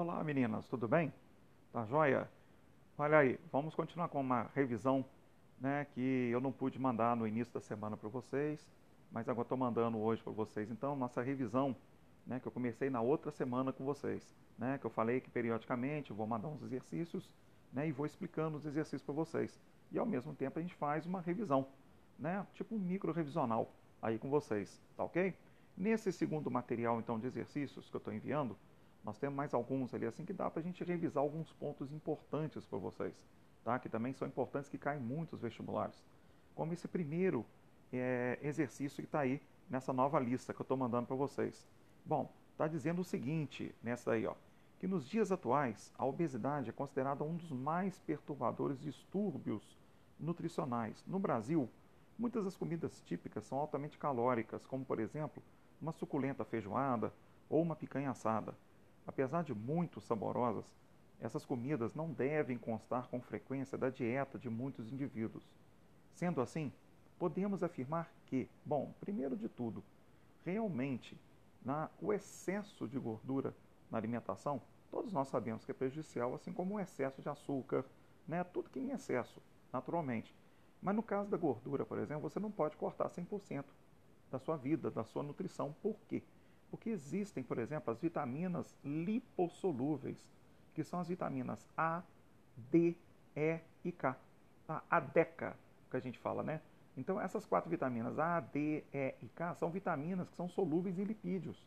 Olá meninas, tudo bem? Tá joia? Olha aí, vamos continuar com uma revisão né, que eu não pude mandar no início da semana para vocês, mas agora estou mandando hoje para vocês. Então, nossa revisão, né, que eu comecei na outra semana com vocês, né, que eu falei que periodicamente vou mandar uns exercícios né, e vou explicando os exercícios para vocês. E ao mesmo tempo a gente faz uma revisão, né, tipo um micro revisional aí com vocês, tá ok? Nesse segundo material então de exercícios que eu estou enviando, nós temos mais alguns ali assim que dá para a gente revisar alguns pontos importantes para vocês, tá? Que também são importantes que caem muitos vestibulares. Como esse primeiro é, exercício que está aí nessa nova lista que eu estou mandando para vocês. Bom, está dizendo o seguinte nessa aí, ó, que nos dias atuais a obesidade é considerada um dos mais perturbadores distúrbios nutricionais. No Brasil, muitas das comidas típicas são altamente calóricas, como por exemplo uma suculenta feijoada ou uma picanha assada. Apesar de muito saborosas, essas comidas não devem constar com frequência da dieta de muitos indivíduos. Sendo assim, podemos afirmar que, bom, primeiro de tudo, realmente na, o excesso de gordura na alimentação, todos nós sabemos que é prejudicial, assim como o excesso de açúcar, né? tudo que em excesso, naturalmente. Mas no caso da gordura, por exemplo, você não pode cortar 100% da sua vida, da sua nutrição. Por quê? Porque existem, por exemplo, as vitaminas lipossolúveis, que são as vitaminas A, D, E e K. A DECA, que a gente fala, né? Então, essas quatro vitaminas, A, D, E e K, são vitaminas que são solúveis em lipídios.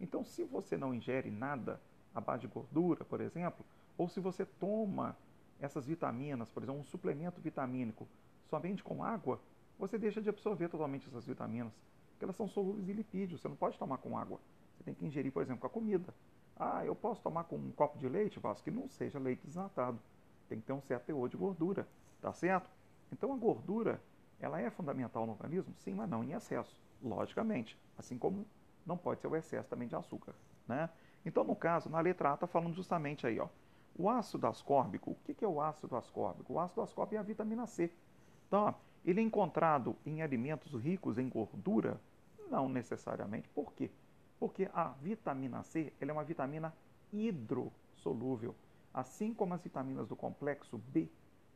Então, se você não ingere nada à base de gordura, por exemplo, ou se você toma essas vitaminas, por exemplo, um suplemento vitamínico somente com água, você deixa de absorver totalmente essas vitaminas, porque elas são solúveis em lipídios, você não pode tomar com água. Você tem que ingerir, por exemplo, com a comida. Ah, eu posso tomar com um copo de leite, Vasco, que não seja leite desnatado. Tem que ter um certo teor de gordura, tá certo? Então a gordura, ela é fundamental no organismo? Sim, mas não em excesso, logicamente. Assim como não pode ser o excesso também de açúcar, né? Então, no caso, na letra A está falando justamente aí, ó. O ácido ascórbico, o que é o ácido ascórbico? O ácido ascórbico é a vitamina C. Então, ó, ele é encontrado em alimentos ricos em gordura? Não necessariamente. Por quê? Porque a vitamina C ela é uma vitamina hidrossolúvel. Assim como as vitaminas do complexo B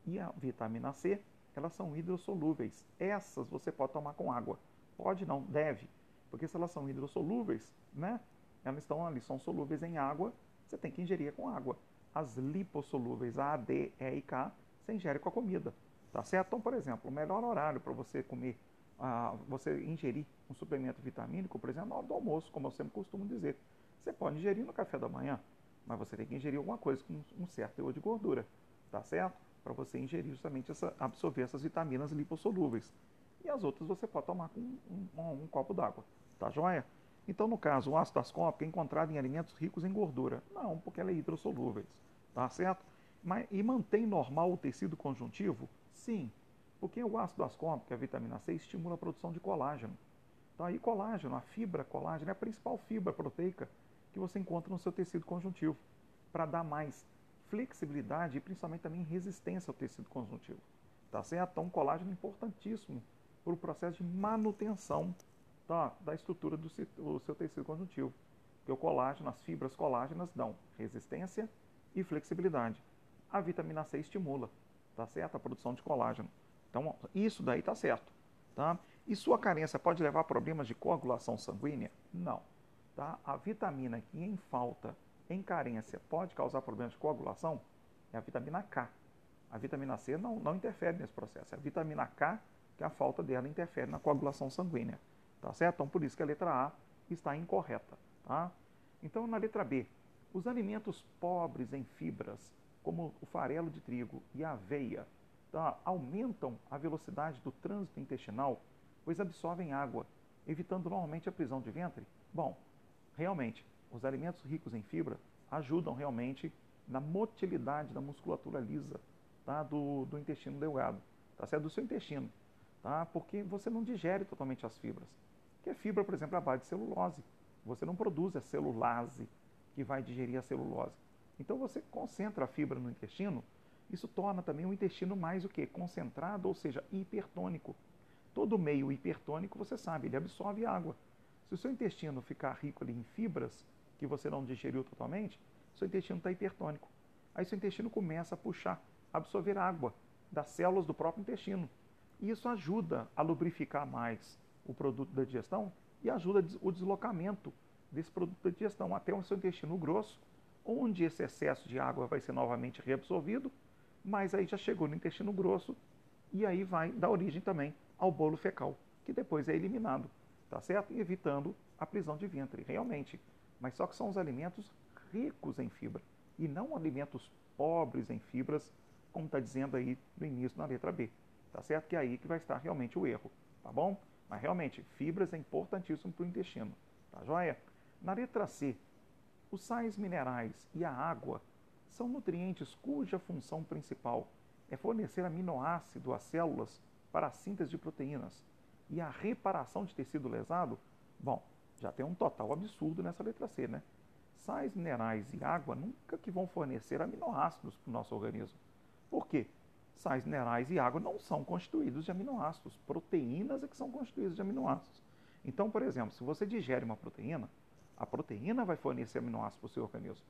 e a vitamina C, elas são hidrossolúveis. Essas você pode tomar com água. Pode não, deve. Porque se elas são hidrossolúveis, né? Elas estão ali, são solúveis em água, você tem que ingerir com água. As lipossolúveis A, D, E e K, você ingere com a comida. Tá certo? Então, por exemplo, o melhor horário para você comer, uh, você ingerir um suplemento vitamínico, por exemplo, na hora do almoço, como eu sempre costumo dizer. Você pode ingerir no café da manhã, mas você tem que ingerir alguma coisa com um certo teor de gordura, tá certo? Para você ingerir justamente essa, absorver essas vitaminas lipossolúveis. E as outras você pode tomar com um, um, um copo d'água, tá joia? Então, no caso, o ácido ascórbico é encontrado em alimentos ricos em gordura. Não, porque ela é hidrossolúveis, tá certo? Mas, e mantém normal o tecido conjuntivo? Sim, porque o ácido ascórbico, que é a vitamina C, estimula a produção de colágeno. Tá? E colágeno, a fibra colágeno, é a principal fibra proteica que você encontra no seu tecido conjuntivo, para dar mais flexibilidade e principalmente também resistência ao tecido conjuntivo. Tá certo? Então, colágeno é importantíssimo para o processo de manutenção tá, da estrutura do seu tecido conjuntivo. Porque o colágeno, as fibras colágenas dão resistência e flexibilidade. A vitamina C estimula tá certo? A produção de colágeno. Então, isso daí tá certo, tá? E sua carência pode levar a problemas de coagulação sanguínea? Não, tá? A vitamina que em falta, em carência, pode causar problemas de coagulação é a vitamina K. A vitamina C não, não interfere nesse processo. É a vitamina K que a falta dela interfere na coagulação sanguínea, tá certo? Então, por isso que a letra A está incorreta, tá? Então, na letra B, os alimentos pobres em fibras como o farelo de trigo e a aveia, aumentam a velocidade do trânsito intestinal, pois absorvem água, evitando normalmente a prisão de ventre? Bom, realmente, os alimentos ricos em fibra ajudam realmente na motilidade da musculatura lisa tá, do, do intestino delgado, tá certo? do seu intestino, tá? porque você não digere totalmente as fibras. Que a fibra, por exemplo, é a base de celulose. Você não produz a celulase que vai digerir a celulose. Então você concentra a fibra no intestino, isso torna também o intestino mais o que? Concentrado, ou seja, hipertônico. Todo meio hipertônico, você sabe, ele absorve água. Se o seu intestino ficar rico ali em fibras, que você não digeriu totalmente, seu intestino está hipertônico. Aí seu intestino começa a puxar, absorver água das células do próprio intestino. E isso ajuda a lubrificar mais o produto da digestão e ajuda o deslocamento desse produto da digestão até o seu intestino grosso, onde esse excesso de água vai ser novamente reabsorvido, mas aí já chegou no intestino grosso e aí vai dar origem também ao bolo fecal, que depois é eliminado, tá certo? E evitando a prisão de ventre, realmente. Mas só que são os alimentos ricos em fibra e não alimentos pobres em fibras, como está dizendo aí no início na letra B, tá certo? Que é aí que vai estar realmente o erro, tá bom? Mas realmente, fibras é importantíssimo para o intestino, tá joia? Na letra C, os sais minerais e a água são nutrientes cuja função principal é fornecer aminoácido às células para a síntese de proteínas e a reparação de tecido lesado, bom, já tem um total absurdo nessa letra C, né? Sais minerais e água nunca que vão fornecer aminoácidos para o nosso organismo. Por quê? Sais minerais e água não são constituídos de aminoácidos. Proteínas é que são constituídas de aminoácidos. Então, por exemplo, se você digere uma proteína, a proteína vai fornecer aminoácidos para o seu organismo.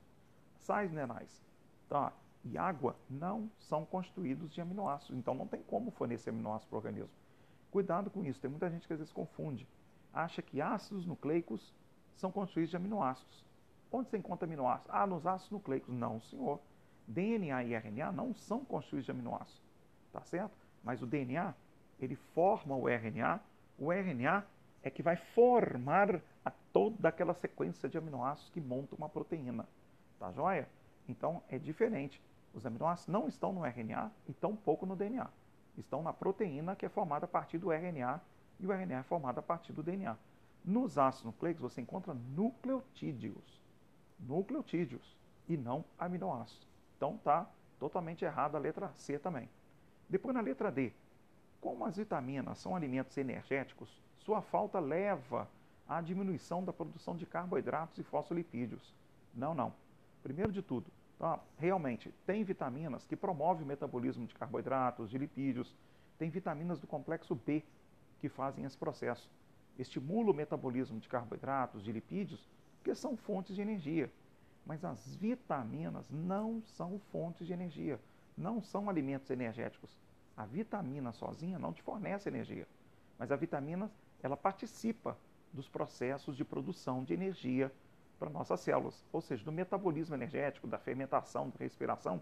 Sais minerais tá? e água não são constituídos de aminoácidos, então não tem como fornecer aminoácidos para o organismo. Cuidado com isso, tem muita gente que às vezes confunde. Acha que ácidos nucleicos são constituídos de aminoácidos. Onde você encontra aminoácidos? Ah, nos ácidos nucleicos. Não, senhor. DNA e RNA não são constituídos de aminoácidos. Tá certo? Mas o DNA, ele forma o RNA. O RNA é que vai formar a toda aquela sequência de aminoácidos que monta uma proteína. Tá joia? Então é diferente. Os aminoácidos não estão no RNA e tampouco no DNA. Estão na proteína que é formada a partir do RNA e o RNA é formado a partir do DNA. Nos ácidos nucleicos você encontra nucleotídeos. Nucleotídeos e não aminoácidos. Então tá totalmente errado a letra C também. Depois na letra D, como as vitaminas são alimentos energéticos, sua falta leva à diminuição da produção de carboidratos e fosfolipídios. Não, não. Primeiro de tudo, tá? realmente, tem vitaminas que promovem o metabolismo de carboidratos, de lipídios, tem vitaminas do complexo B que fazem esse processo. Estimula o metabolismo de carboidratos, de lipídios, que são fontes de energia. Mas as vitaminas não são fontes de energia, não são alimentos energéticos. A vitamina sozinha não te fornece energia, mas a vitamina ela participa dos processos de produção de energia para nossas células, ou seja, do metabolismo energético, da fermentação, da respiração,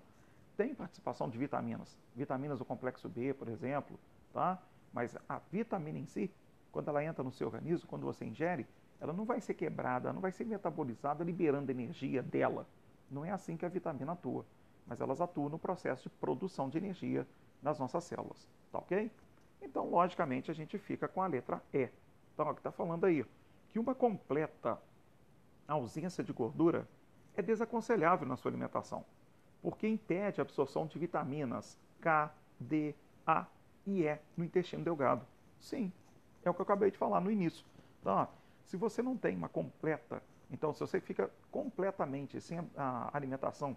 tem participação de vitaminas, vitaminas do complexo B, por exemplo, tá? Mas a vitamina em si, quando ela entra no seu organismo, quando você ingere, ela não vai ser quebrada, não vai ser metabolizada liberando energia dela. Não é assim que a vitamina atua, mas elas atuam no processo de produção de energia nas nossas células, tá ok? Então, logicamente, a gente fica com a letra E. Então, é o que está falando aí, que uma completa ausência de gordura é desaconselhável na sua alimentação, porque impede a absorção de vitaminas K, D, A e E no intestino delgado. Sim, é o que eu acabei de falar no início. Então, se você não tem uma completa, então se você fica completamente sem a alimentação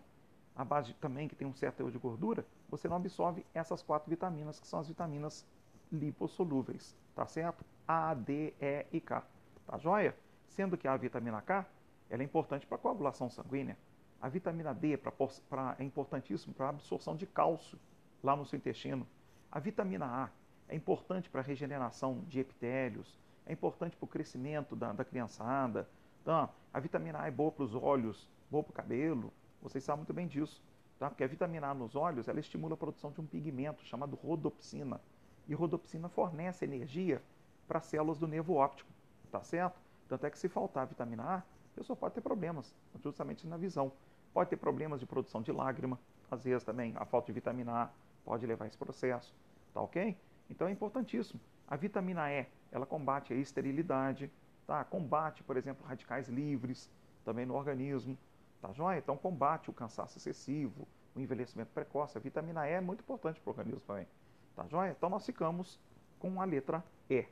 à base também que tem um certo teor de gordura, você não absorve essas quatro vitaminas, que são as vitaminas lipossolúveis, tá certo? A, D, E e K, tá joia? Sendo que a vitamina K, ela é importante para a coagulação sanguínea. A vitamina D é, pra, pra, é importantíssimo para a absorção de cálcio lá no seu intestino. A vitamina A é importante para a regeneração de epitélios, é importante para o crescimento da, da criançada. Então, a vitamina A é boa para os olhos, boa para o cabelo, vocês sabem muito bem disso. Tá? Porque a vitamina A nos olhos, ela estimula a produção de um pigmento chamado rodopsina. E rodopsina fornece energia para as células do nervo óptico, tá certo? Tanto é que se faltar a vitamina A, a pessoa pode ter problemas, justamente na visão. Pode ter problemas de produção de lágrima, às vezes também a falta de vitamina A pode levar a esse processo, tá ok? Então é importantíssimo. A vitamina E, ela combate a esterilidade, tá? Combate, por exemplo, radicais livres também no organismo, tá joia? Então combate o cansaço excessivo, o envelhecimento precoce. A vitamina E é muito importante para o organismo também, tá joia? Então nós ficamos com a letra E,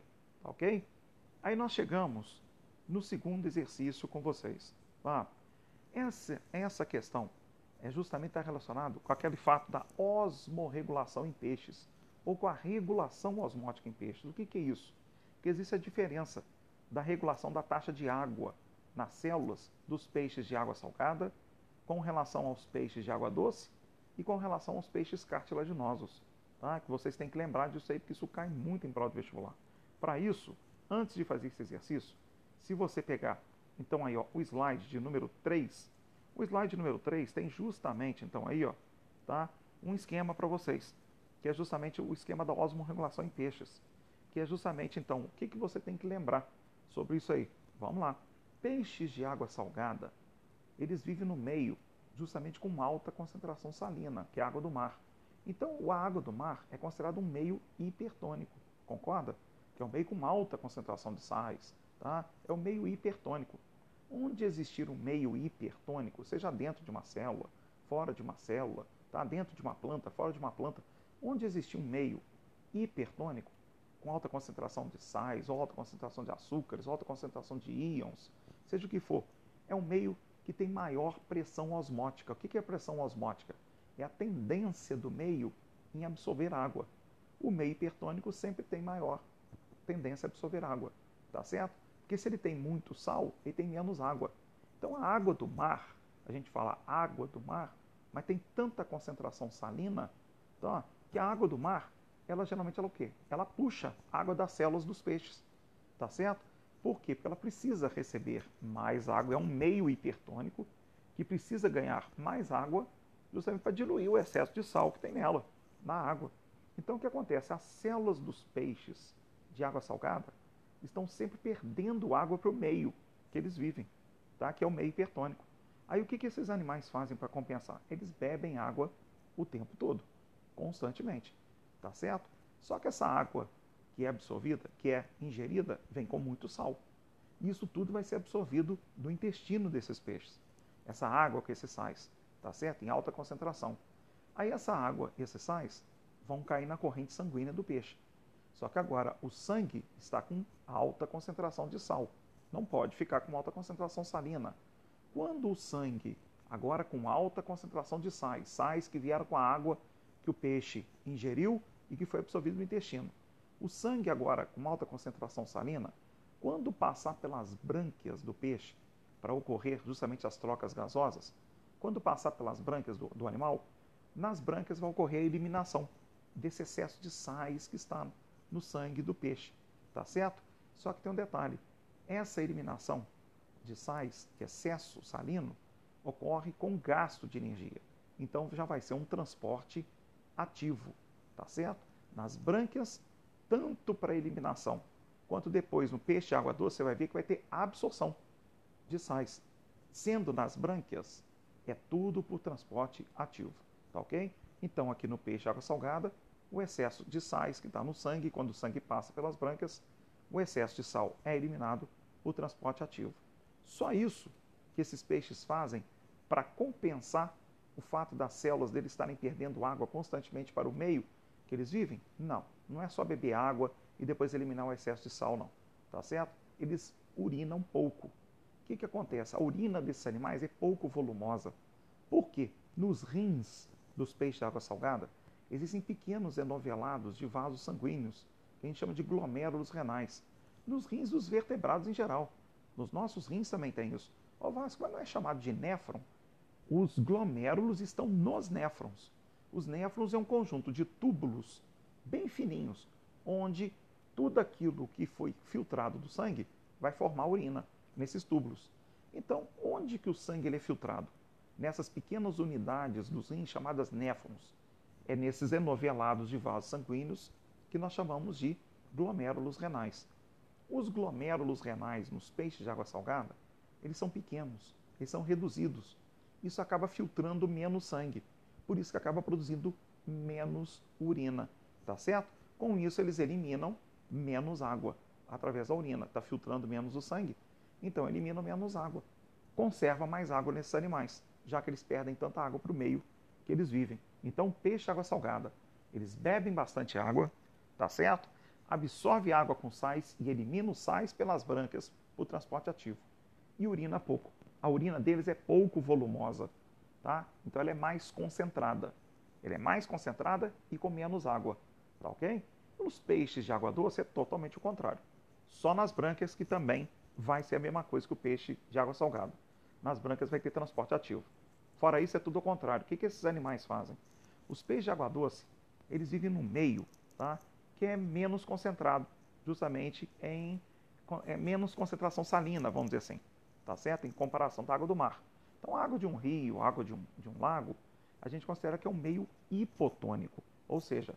tá ok? Aí nós chegamos no segundo exercício com vocês. Tá? Essa, essa questão é justamente relacionado com aquele fato da osmorregulação em peixes ou com a regulação osmótica em peixes. O que, que é isso? Que existe a diferença da regulação da taxa de água nas células dos peixes de água salgada com relação aos peixes de água doce e com relação aos peixes cartilaginosos. Tá? Que vocês têm que lembrar disso aí, porque isso cai muito em prova do vestibular. Para isso, antes de fazer esse exercício, se você pegar, então aí, ó, o slide de número 3, o slide número 3 tem justamente, então aí, ó, tá, um esquema para vocês, que é justamente o esquema da osmorregulação em peixes, que é justamente, então, o que, que você tem que lembrar sobre isso aí. Vamos lá. Peixes de água salgada, eles vivem no meio justamente com alta concentração salina, que é a água do mar. Então, a água do mar é considerado um meio hipertônico, concorda? Que é um meio com alta concentração de sais, tá? É o meio hipertônico. Onde existir um meio hipertônico, seja dentro de uma célula, fora de uma célula, tá? dentro de uma planta, fora de uma planta, onde existir um meio hipertônico, com alta concentração de sais, ou alta concentração de açúcares, ou alta concentração de íons, seja o que for, é um meio que tem maior pressão osmótica. O que é pressão osmótica? É a tendência do meio em absorver água. O meio hipertônico sempre tem maior tendência a absorver água, tá certo? Porque se ele tem muito sal, ele tem menos água. Então a água do mar, a gente fala água do mar, mas tem tanta concentração salina, tá? que a água do mar, ela geralmente ela o quê? Ela puxa a água das células dos peixes, tá certo? Por quê? Porque ela precisa receber mais água, é um meio hipertônico que precisa ganhar mais água justamente para diluir o excesso de sal que tem nela, na água. Então o que acontece? As células dos peixes de água salgada estão sempre perdendo água para o meio que eles vivem, tá? que é o meio hipertônico. Aí o que, que esses animais fazem para compensar? Eles bebem água o tempo todo, constantemente, tá certo? Só que essa água que é absorvida, que é ingerida, vem com muito sal. E isso tudo vai ser absorvido do intestino desses peixes. Essa água com esses sais, tá certo? Em alta concentração. Aí essa água e esses sais vão cair na corrente sanguínea do peixe. Só que agora o sangue está com alta concentração de sal. Não pode ficar com alta concentração salina. Quando o sangue, agora com alta concentração de sais, sais que vieram com a água que o peixe ingeriu e que foi absorvido no intestino. O sangue agora com alta concentração salina, quando passar pelas brânquias do peixe, para ocorrer justamente as trocas gasosas, quando passar pelas brânquias do, do animal, nas brânquias vai ocorrer a eliminação desse excesso de sais que está no sangue do peixe, tá certo? Só que tem um detalhe: essa eliminação de sais, que é excesso salino, ocorre com gasto de energia. Então já vai ser um transporte ativo, tá certo? Nas brânquias, tanto para eliminação quanto depois no peixe de água doce, você vai ver que vai ter absorção de sais. Sendo nas brânquias, é tudo por transporte ativo, tá ok? Então aqui no peixe de água salgada, o excesso de sais que está no sangue, quando o sangue passa pelas brânquias, o excesso de sal é eliminado por transporte ativo. Só isso que esses peixes fazem para compensar o fato das células deles estarem perdendo água constantemente para o meio que eles vivem? Não, não é só beber água e depois eliminar o excesso de sal, não. Tá certo? Eles urinam pouco. O que, que acontece? A urina desses animais é pouco volumosa. Por quê? Nos rins dos peixes de água salgada, existem pequenos enovelados de vasos sanguíneos, que a gente chama de glomérulos renais, nos rins dos vertebrados em geral. Nos nossos rins também tem isso. O Vasco, mas não é chamado de néfron? Os glomérulos estão nos néfrons. Os néfrons é um conjunto de túbulos bem fininhos, onde tudo aquilo que foi filtrado do sangue vai formar urina nesses túbulos. Então, onde que o sangue é filtrado? Nessas pequenas unidades dos rins chamadas néfrons é nesses enovelados de vasos sanguíneos que nós chamamos de glomérulos renais. Os glomérulos renais nos peixes de água salgada, eles são pequenos, eles são reduzidos. Isso acaba filtrando menos sangue, por isso que acaba produzindo menos urina, tá certo? Com isso eles eliminam menos água através da urina, está filtrando menos o sangue, então elimina menos água. Conserva mais água nesses animais, já que eles perdem tanta água para o meio que eles vivem. Então, peixe água salgada, eles bebem bastante água, tá certo? Absorve água com sais e elimina os sais pelas brânquias por transporte ativo. E urina pouco. A urina deles é pouco volumosa, tá? Então ela é mais concentrada. Ela é mais concentrada e com menos água, tá ok? Nos peixes de água doce é totalmente o contrário. Só nas brânquias que também vai ser a mesma coisa que o peixe de água salgada. Nas brânquias vai ter transporte ativo. Fora isso, é tudo ao contrário. O que, que esses animais fazem? Os peixes de água doce, eles vivem no meio, tá? que é menos concentrado, justamente em é menos concentração salina, vamos dizer assim, tá certo? Em comparação da água do mar. Então, a água de um rio, a água de um, de um lago, a gente considera que é um meio hipotônico, ou seja,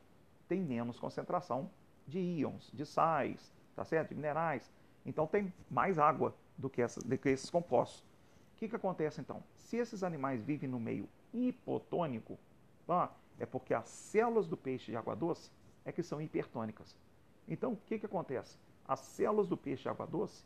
tem menos concentração de íons, de sais, tá certo? De minerais. Então, tem mais água do que, do que esses compostos. O que, que acontece então? Se esses animais vivem no meio hipotônico, tá? é porque as células do peixe de água doce é que são hipertônicas. Então, o que, que acontece? As células do peixe de água doce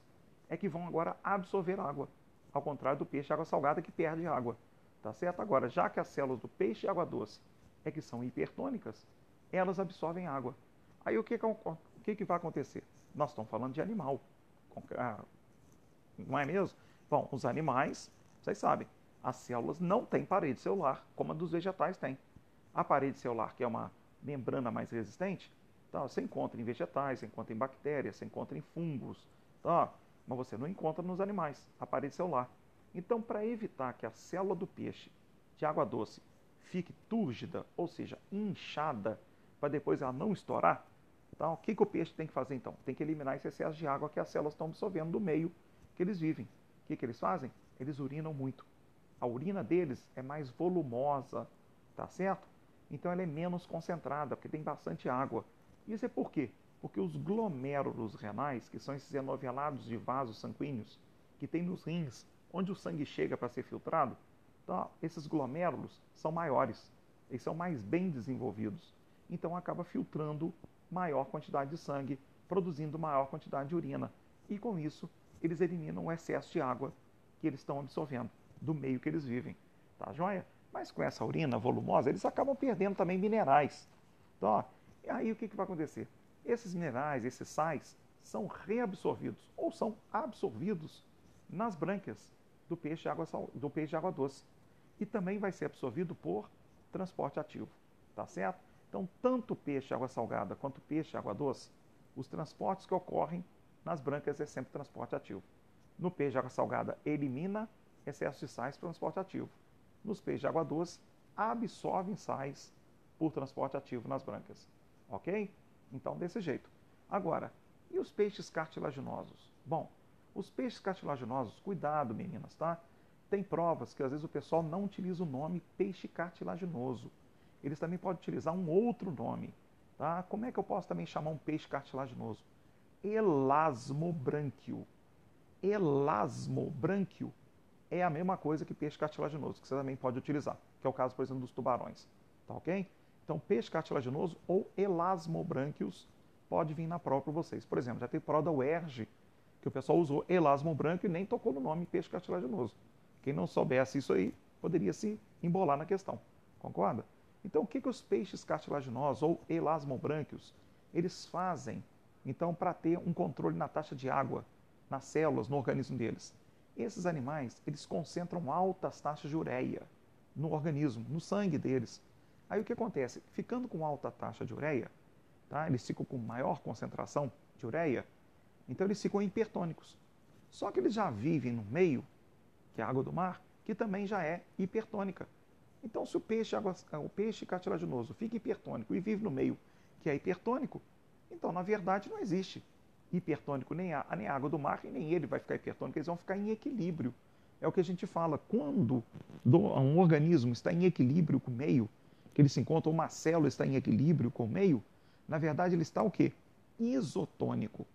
é que vão agora absorver água, ao contrário do peixe de água salgada que perde água. Tá certo? Agora, já que as células do peixe de água doce é que são hipertônicas, elas absorvem água. Aí o que, que, o que, que vai acontecer? Nós estamos falando de animal. Ah, não é mesmo? Bom, os animais, vocês sabem, as células não têm parede celular, como a dos vegetais tem. A parede celular, que é uma membrana mais resistente, tá? você encontra em vegetais, você encontra em bactérias, você encontra em fungos, tá? mas você não encontra nos animais, a parede celular. Então, para evitar que a célula do peixe de água doce fique túrgida, ou seja, inchada, para depois ela não estourar, tá? o que, que o peixe tem que fazer então? Tem que eliminar esse excesso de água que as células estão absorvendo do meio que eles vivem. O que, que eles fazem? Eles urinam muito. A urina deles é mais volumosa, tá certo? Então ela é menos concentrada, porque tem bastante água. Isso é por quê? Porque os glomérulos renais, que são esses enovelados de vasos sanguíneos, que tem nos rins, onde o sangue chega para ser filtrado, então, esses glomérulos são maiores, eles são mais bem desenvolvidos. Então acaba filtrando maior quantidade de sangue, produzindo maior quantidade de urina. E com isso, eles eliminam o excesso de água que eles estão absorvendo do meio que eles vivem. Tá joia? Mas com essa urina volumosa, eles acabam perdendo também minerais. Então, ó, aí o que, que vai acontecer? Esses minerais, esses sais, são reabsorvidos ou são absorvidos nas brânquias do peixe de água, do peixe de água doce. E também vai ser absorvido por transporte ativo. Tá certo? Então, tanto peixe de água salgada quanto peixe de água doce, os transportes que ocorrem nas brânquias é sempre transporte ativo. No peixe de água salgada, elimina excesso de sais para transporte ativo. Nos peixes de água doce, absorvem sais por transporte ativo nas brânquias. Ok? Então, desse jeito. Agora, e os peixes cartilaginosos? Bom, os peixes cartilaginosos, cuidado meninas, tá? Tem provas que às vezes o pessoal não utiliza o nome peixe cartilaginoso. Eles também podem utilizar um outro nome, tá? Como é que eu posso também chamar um peixe cartilaginoso? Elasmobrânquio. Elasmobrânquio é a mesma coisa que peixe cartilaginoso, que você também pode utilizar, que é o caso, por exemplo, dos tubarões. Tá ok? Então, peixe cartilaginoso ou elasmobrânquios pode vir na prova para vocês. Por exemplo, já tem prova da UERJ, que o pessoal usou elasmobranquio e nem tocou no nome peixe cartilaginoso. Quem não soubesse isso aí, poderia se embolar na questão. Concorda? Então, o que, que os peixes cartilaginosos ou elasmobrânquios, eles fazem, então, para ter um controle na taxa de água nas células, no organismo deles? Esses animais, eles concentram altas taxas de ureia no organismo, no sangue deles. Aí o que acontece? Ficando com alta taxa de ureia, tá? eles ficam com maior concentração de ureia, então eles ficam hipertônicos. Só que eles já vivem no meio, que é a água do mar, que também já é hipertônica. Então, se o peixe, água, o peixe cartilaginoso fica hipertônico e vive no meio que é hipertônico, então, na verdade, não existe hipertônico, nem a, nem a água do mar, e nem ele vai ficar hipertônico, eles vão ficar em equilíbrio. É o que a gente fala, quando um organismo está em equilíbrio com o meio, que ele se encontra, uma célula está em equilíbrio com o meio, na verdade ele está o quê? Isotônico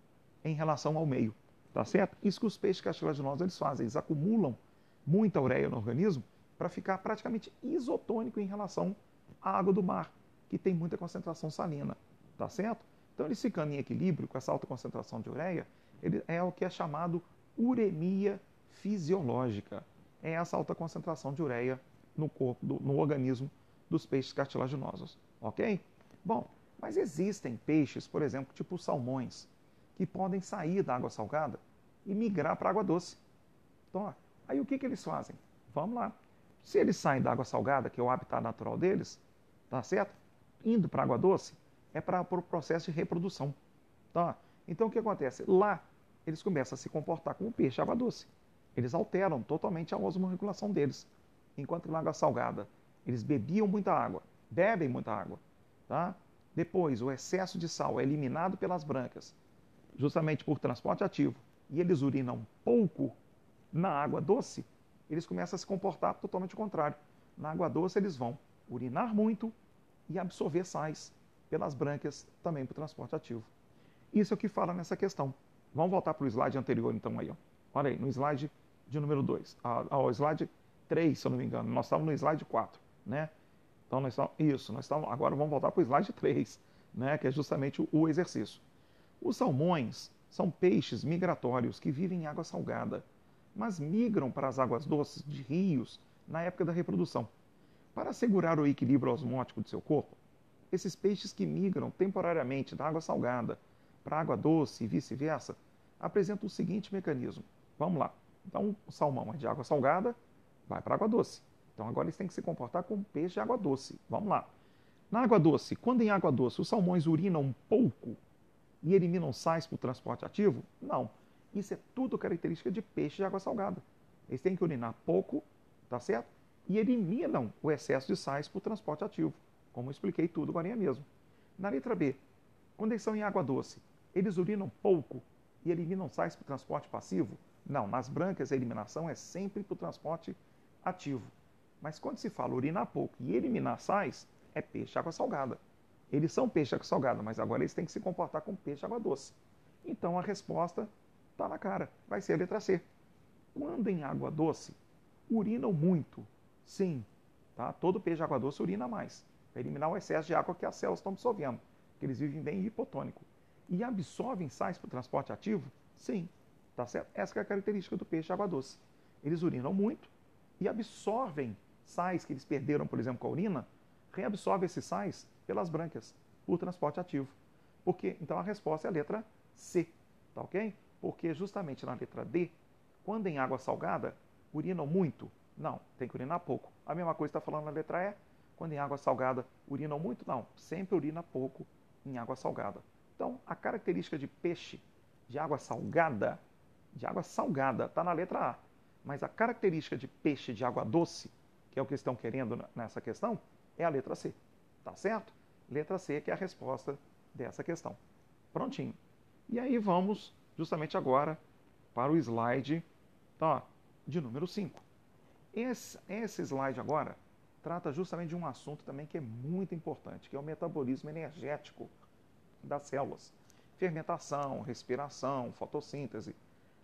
em relação ao meio, tá certo? Isso que os peixes cartilaginosos eles fazem, eles acumulam muita ureia no organismo para ficar praticamente isotônico em relação à água do mar, que tem muita concentração salina, tá certo? Então, eles ficando em equilíbrio com essa alta concentração de ureia, ele é o que é chamado uremia fisiológica. É essa alta concentração de ureia no corpo, do, no organismo dos peixes cartilaginosos, ok? Bom, mas existem peixes, por exemplo, tipo salmões, que podem sair da água salgada e migrar para a água doce. Então, ó, aí o que, que eles fazem? Vamos lá. Se eles saem da água salgada, que é o habitat natural deles, tá certo? Indo para a água doce, é para o pro processo de reprodução. Tá? Então o que acontece? Lá eles começam a se comportar como peixe água doce. Eles alteram totalmente a osmorregulação deles. enquanto na água salgada eles bebiam muita água, bebem muita água, tá? Depois, o excesso de sal é eliminado pelas brancas, justamente por transporte ativo, e eles urinam pouco na água doce, eles começam a se comportar totalmente o contrário. Na água doce, eles vão urinar muito e absorver sais pelas brânquias também para o transporte ativo. Isso é o que fala nessa questão. Vamos voltar para o slide anterior, então, aí. Ó. Olha aí, no slide de número 2. Ao slide 3, se eu não me engano. Nós estávamos no slide 4, né? Então, nós estamos, isso, nós estamos, agora vamos voltar para o slide 3, né? que é justamente o, o exercício. Os salmões são peixes migratórios que vivem em água salgada, mas migram para as águas doces de rios na época da reprodução. Para assegurar o equilíbrio osmótico de seu corpo, esses peixes que migram temporariamente da água salgada para a água doce e vice-versa apresentam o seguinte mecanismo. Vamos lá. Então, o salmão é de água salgada, vai para água doce. Então, agora eles têm que se comportar como peixe de água doce. Vamos lá. Na água doce, quando em água doce os salmões urinam um pouco e eliminam sais para o transporte ativo? Não. Isso é tudo característica de peixe de água salgada. Eles têm que urinar pouco, tá certo? E eliminam o excesso de sais para o transporte ativo, como expliquei tudo agora mesmo. Na letra B, quando eles são em água doce, eles urinam pouco e eliminam sais para o transporte passivo? Não, nas brancas a eliminação é sempre para o transporte ativo. Mas quando se fala urinar pouco e eliminar sais, é peixe água salgada. Eles são peixe água salgada, mas agora eles têm que se comportar como peixe água doce. Então a resposta está na cara, vai ser a letra C. Quando em água doce, urinam muito. Sim, tá? todo peixe água doce urina mais, para eliminar o excesso de água que as células estão absorvendo, porque eles vivem bem hipotônico. E absorvem sais para o transporte ativo? Sim, tá certo? Essa é a característica do peixe água doce. Eles urinam muito e absorvem sais que eles perderam, por exemplo, com a urina, reabsorvem esses sais pelas brânquias, por transporte ativo. Porque, então a resposta é a letra C, tá ok? Porque justamente na letra D, quando em água salgada, urinam muito? Não, tem que urinar pouco. A mesma coisa está falando na letra E, quando em água salgada, urinam muito? Não, sempre urina pouco em água salgada. Então, a característica de peixe de água salgada, de água salgada, está na letra A. Mas a característica de peixe de água doce, que é o que estão querendo nessa questão, é a letra C. Tá certo? Letra C que é a resposta dessa questão. Prontinho. E aí vamos justamente agora para o slide tá, de número 5. Esse, esse slide agora trata justamente de um assunto também que é muito importante, que é o metabolismo energético das células. Fermentação, respiração, fotossíntese.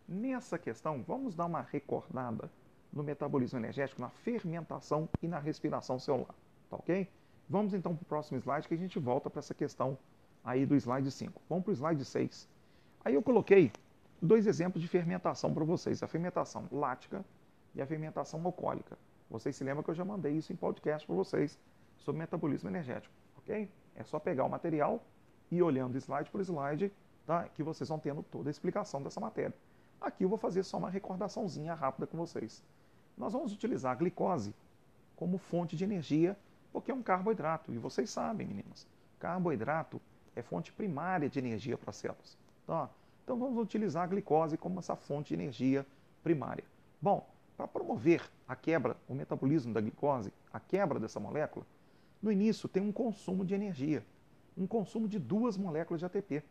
Nessa questão, vamos dar uma recordada no metabolismo energético, na fermentação e na respiração celular. Tá ok? Vamos então para o próximo slide que a gente volta para essa questão aí do slide 5. Vamos para o slide 6. Aí eu coloquei dois exemplos de fermentação para vocês: a fermentação lática e a fermentação alcoólica. Vocês se lembram que eu já mandei isso em podcast para vocês sobre metabolismo energético, ok? É só pegar o material e olhando slide por slide, tá? Que vocês vão tendo toda a explicação dessa matéria. Aqui eu vou fazer só uma recordaçãozinha rápida com vocês. Nós vamos utilizar a glicose como fonte de energia, porque é um carboidrato. E vocês sabem, meninas, carboidrato é fonte primária de energia para as células. Tá? Então vamos utilizar a glicose como essa fonte de energia primária. Bom, para promover a quebra, o metabolismo da glicose, a quebra dessa molécula, no início tem um consumo de energia, um consumo de duas moléculas de ATP.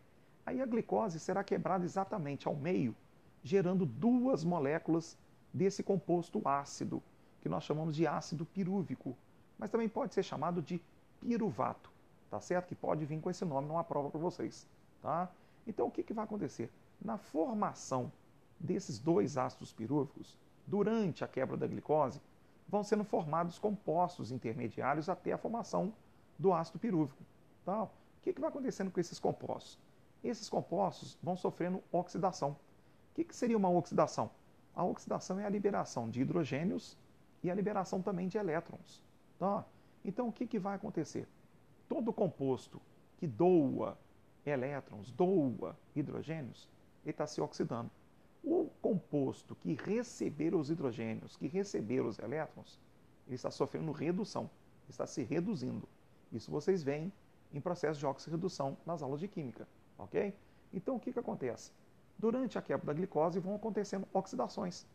Aí a glicose será quebrada exatamente ao meio gerando duas moléculas desse composto ácido, que nós chamamos de ácido pirúvico, mas também pode ser chamado de piruvato, tá certo? Que pode vir com esse nome numa prova para vocês, tá? Então o que, que vai acontecer? Na formação desses dois ácidos pirúvicos, durante a quebra da glicose, vão sendo formados compostos intermediários até a formação do ácido pirúvico. Tá? O que, que vai acontecendo com esses compostos? Esses compostos vão sofrendo oxidação. O que, que seria uma oxidação? A oxidação é a liberação de hidrogênios e a liberação também de elétrons. Tá? Então, o que, que vai acontecer? Todo composto que doa elétrons, doa hidrogênios, ele está se oxidando. O composto que receber os hidrogênios, que receber os elétrons, ele está sofrendo redução, está se reduzindo. Isso vocês veem em processo de oxirredução nas aulas de química, ok? Então, o que, que acontece? Durante a quebra da glicose vão acontecendo oxidações.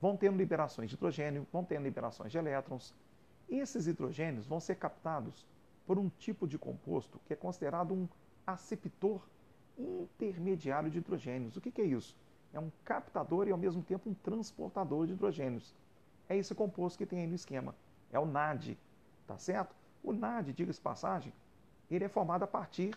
vão tendo liberações de hidrogênio, vão tendo liberações de elétrons. Esses hidrogênios vão ser captados por um tipo de composto que é considerado um aceptor intermediário de hidrogênios. O que, que é isso? É um captador e ao mesmo tempo um transportador de hidrogênios. É esse composto que tem aí no esquema. É o NAD, tá certo? O NAD, diga-se passagem, ele é formado a partir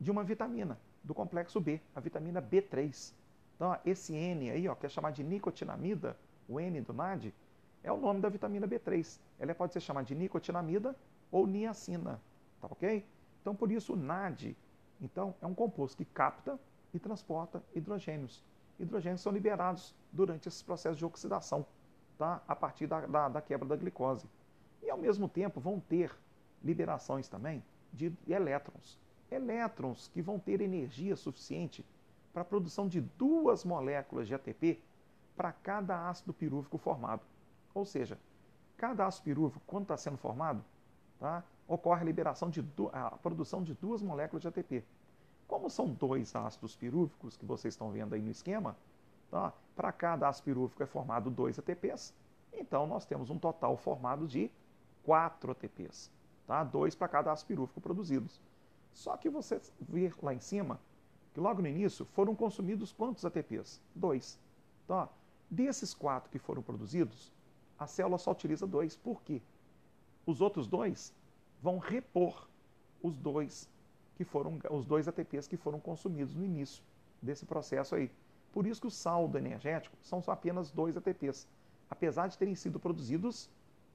de uma vitamina do complexo B, a vitamina B3. Então, ó, esse N aí, ó, que é chamado de nicotinamida, o N do NAD, é o nome da vitamina B3. Ela pode ser chamada de nicotinamida ou niacina, tá ok? Então, por isso, o NAD então, é um composto que capta e transporta hidrogênios. Hidrogênios são liberados durante esses processos de oxidação, tá? a partir da, da, da quebra da glicose. E, ao mesmo tempo, vão ter liberações também de elétrons. Elétrons que vão ter energia suficiente para a produção de duas moléculas de ATP para cada ácido pirúvico formado. Ou seja, cada ácido pirúvico, quando está sendo formado, tá, ocorre a liberação de a produção de duas moléculas de ATP. Como são dois ácidos pirúvicos que vocês estão vendo aí no esquema, tá, para cada ácido pirúvico é formado dois ATPs, então nós temos um total formado de quatro ATPs, tá? dois para cada ácido pirúvico produzidos. Só que você vê lá em cima que logo no início foram consumidos quantos ATPs? Dois. Tá? Desses quatro que foram produzidos, a célula só utiliza dois. Por quê? Os outros dois vão repor os dois que foram os dois ATPs que foram consumidos no início desse processo aí. Por isso que o saldo energético são só apenas dois ATPs, apesar de terem sido produzidos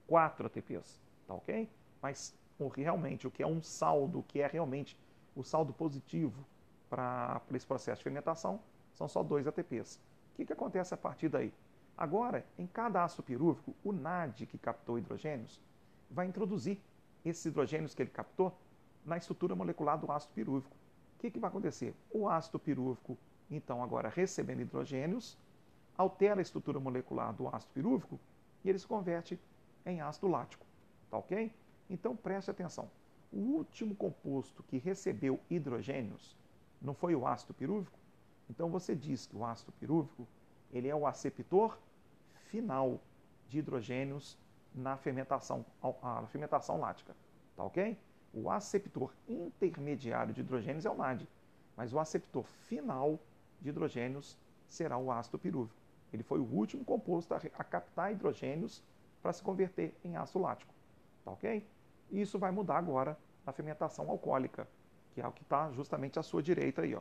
quatro ATPs, tá ok? Mas realmente o que é um saldo, o que é realmente o saldo positivo para esse processo de fermentação, são só dois ATPs. O que, que acontece a partir daí? Agora, em cada ácido pirúvico, o NAD que captou hidrogênios vai introduzir esses hidrogênios que ele captou na estrutura molecular do ácido pirúvico. O que, que vai acontecer? O ácido pirúvico, então, agora recebendo hidrogênios, altera a estrutura molecular do ácido pirúvico e ele se converte em ácido lático. Tá ok? Então preste atenção. O último composto que recebeu hidrogênios não foi o ácido pirúvico? Então você diz que o ácido pirúvico ele é o aceptor final de hidrogênios na fermentação, a fermentação lática. Tá ok? O aceptor intermediário de hidrogênios é o NAD, mas o aceptor final de hidrogênios será o ácido pirúvico. Ele foi o último composto a, captar hidrogênios para se converter em ácido lático. Tá ok? E isso vai mudar agora na fermentação alcoólica, que é o que está justamente à sua direita aí. Ó.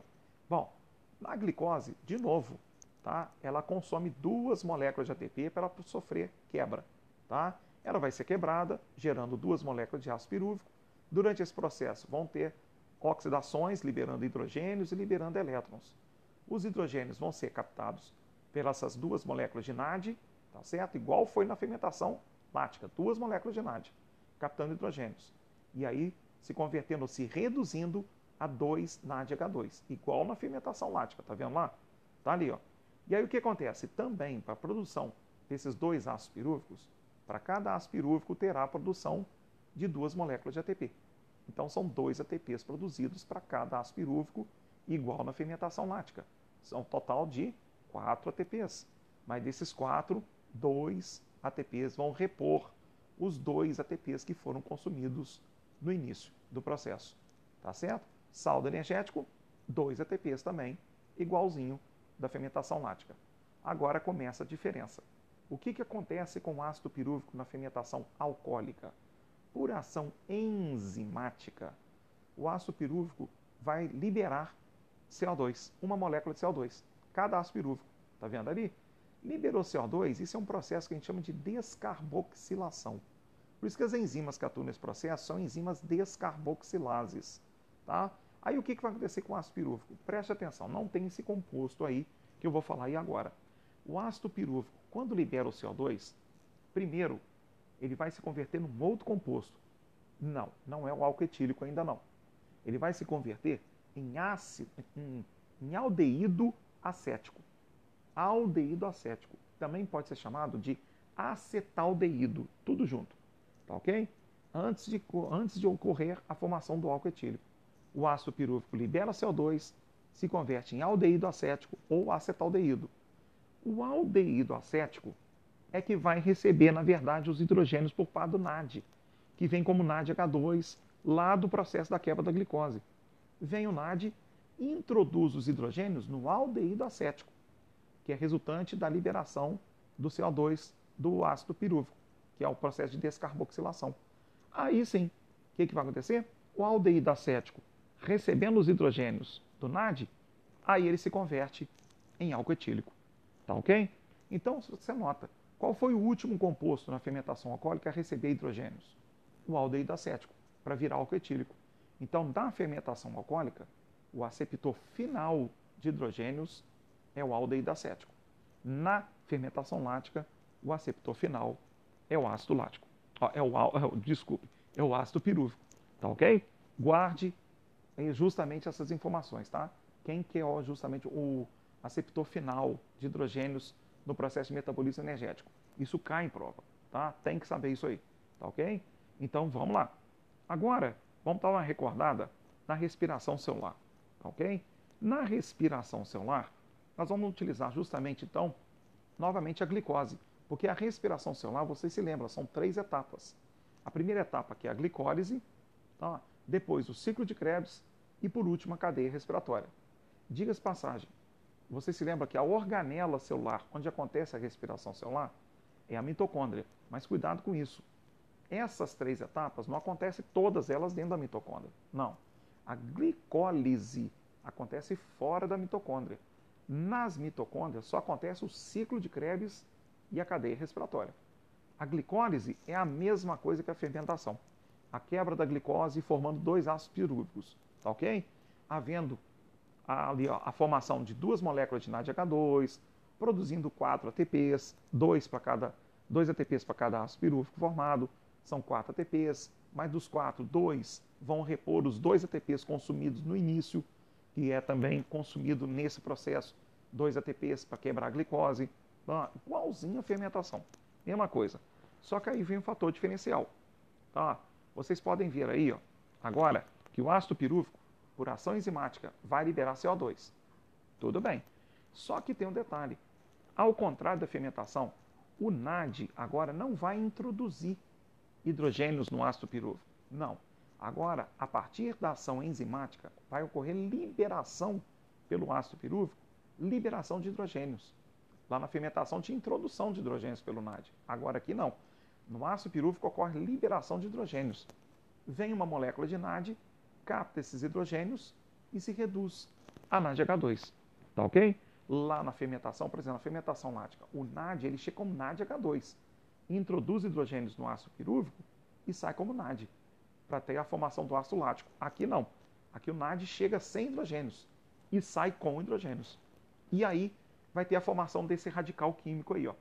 Bom, na glicose, de novo, tá? ela consome duas moléculas de ATP para sofrer quebra. Tá? Ela vai ser quebrada, gerando duas moléculas de ácido pirúvico. Durante esse processo vão ter oxidações, liberando hidrogênios e liberando elétrons. Os hidrogênios vão ser captados pelas duas moléculas de NAD, tá certo? Igual foi na fermentação lática, duas moléculas de NAD, captando hidrogênios. E aí se convertendo, se reduzindo a 2 NADH2, igual na fermentação lática, tá vendo lá? Tá ali, ó. E aí o que acontece? Também para a produção desses dois ácidos pirúvicos, para cada ácido pirúvico terá a produção de duas moléculas de ATP. Então são dois ATPs produzidos para cada ácido pirúvico, igual na fermentação lática. São um total de quatro ATPs. Mas desses quatro, dois ATPs vão repor os dois ATPs que foram consumidos no início do processo. Tá certo? Saldo energético, dois ATPs também, igualzinho da fermentação lática. Agora começa a diferença. O que, que acontece com o ácido pirúvico na fermentação alcoólica? Por ação enzimática, o ácido pirúvico vai liberar CO2, uma molécula de CO2, cada ácido pirúvico. Está vendo ali? Liberou CO2, isso é um processo que a gente chama de descarboxilação. Por isso que as enzimas que atuam nesse processo são enzimas descarboxilases. Tá? Aí o que, que vai acontecer com o ácido pirúvico? Preste atenção, não tem esse composto aí que eu vou falar aí agora. O ácido pirúvico, quando libera o CO2, primeiro ele vai se converter num outro composto. Não, não é o álcool etílico ainda não. Ele vai se converter em ácido, em, em aldeído acético. Aldeído acético. Também pode ser chamado de acetaldeído, tudo junto. Tá ok? Antes de, antes de ocorrer a formação do álcool etílico. O ácido pirúvico libera CO2, se converte em aldeído acético ou acetaldeído. O aldeído acético é que vai receber, na verdade, os hidrogênios por parte do NAD, que vem como NADH2 lá do processo da quebra da glicose. Vem o NAD e introduz os hidrogênios no aldeído acético, que é resultante da liberação do CO2 do ácido pirúvico, que é o processo de descarboxilação. Aí sim, o que, que vai acontecer? O aldeído acético, recebendo os hidrogênios do NAD, aí ele se converte em álcool etílico. Tá ok? Então, você nota, qual foi o último composto na fermentação alcoólica a receber hidrogênios? O aldeído acético, para virar álcool etílico. Então, na fermentação alcoólica, o aceptor final de hidrogênios é o aldeído acético. Na fermentação lática, o aceptor final é o ácido lático. É o, é desculpe, é o ácido pirúvico. Tá ok? Guarde justamente essas informações, tá? Quem que é justamente o aceptor final de hidrogênios no processo de metabolismo energético. Isso cai em prova, tá? Tem que saber isso aí, tá ok? Então vamos lá. Agora, vamos dar uma recordada na respiração celular, tá ok? Na respiração celular, nós vamos utilizar justamente então, novamente a glicose, porque a respiração celular, vocês se lembram, são três etapas. A primeira etapa que é a glicólise, tá? depois o ciclo de Krebs e por último a cadeia respiratória. Diga-se passagem, você se lembra que a organela celular, onde acontece a respiração celular, é a mitocôndria. Mas cuidado com isso. Essas três etapas não acontecem todas elas dentro da mitocôndria. Não. A glicólise acontece fora da mitocôndria. Nas mitocôndrias só acontece o ciclo de Krebs e a cadeia respiratória. A glicólise é a mesma coisa que a fermentação. A quebra da glicose formando dois ácidos pirúvicos, tá ok? Havendo a, ali, ó, a formação de duas moléculas de NADH2, produzindo quatro ATPs, dois para cada dois ATPs para cada ácido pirúvico formado, são quatro ATPs, mas dos quatro, dois vão repor os dois ATPs consumidos no início, que é também consumido nesse processo, dois ATPs para quebrar a glicose, tá? igualzinho a fermentação, mesma coisa. Só que aí vem um fator diferencial. Tá? Vocês podem ver aí, ó, agora, que o ácido pirúvico por ação enzimática, vai liberar CO2. Tudo bem. Só que tem um detalhe. Ao contrário da fermentação, o NAD agora não vai introduzir hidrogênios no ácido pirúvico. Não. Agora, a partir da ação enzimática, vai ocorrer liberação pelo ácido pirúvico, liberação de hidrogênios. Lá na fermentação tinha introdução de hidrogênios pelo NAD. Agora aqui não. No ácido pirúvico ocorre liberação de hidrogênios. Vem uma molécula de NAD capta esses hidrogênios e se reduz a NADH2. Tá ok? Lá na fermentação, por exemplo, na fermentação lática, o NAD ele chega como NADH2, introduz hidrogênios no ácido pirúvico e sai como NAD, para ter a formação do ácido lático. Aqui não. Aqui o NAD chega sem hidrogênios e sai com hidrogênios. E aí vai ter a formação desse radical químico aí, ó,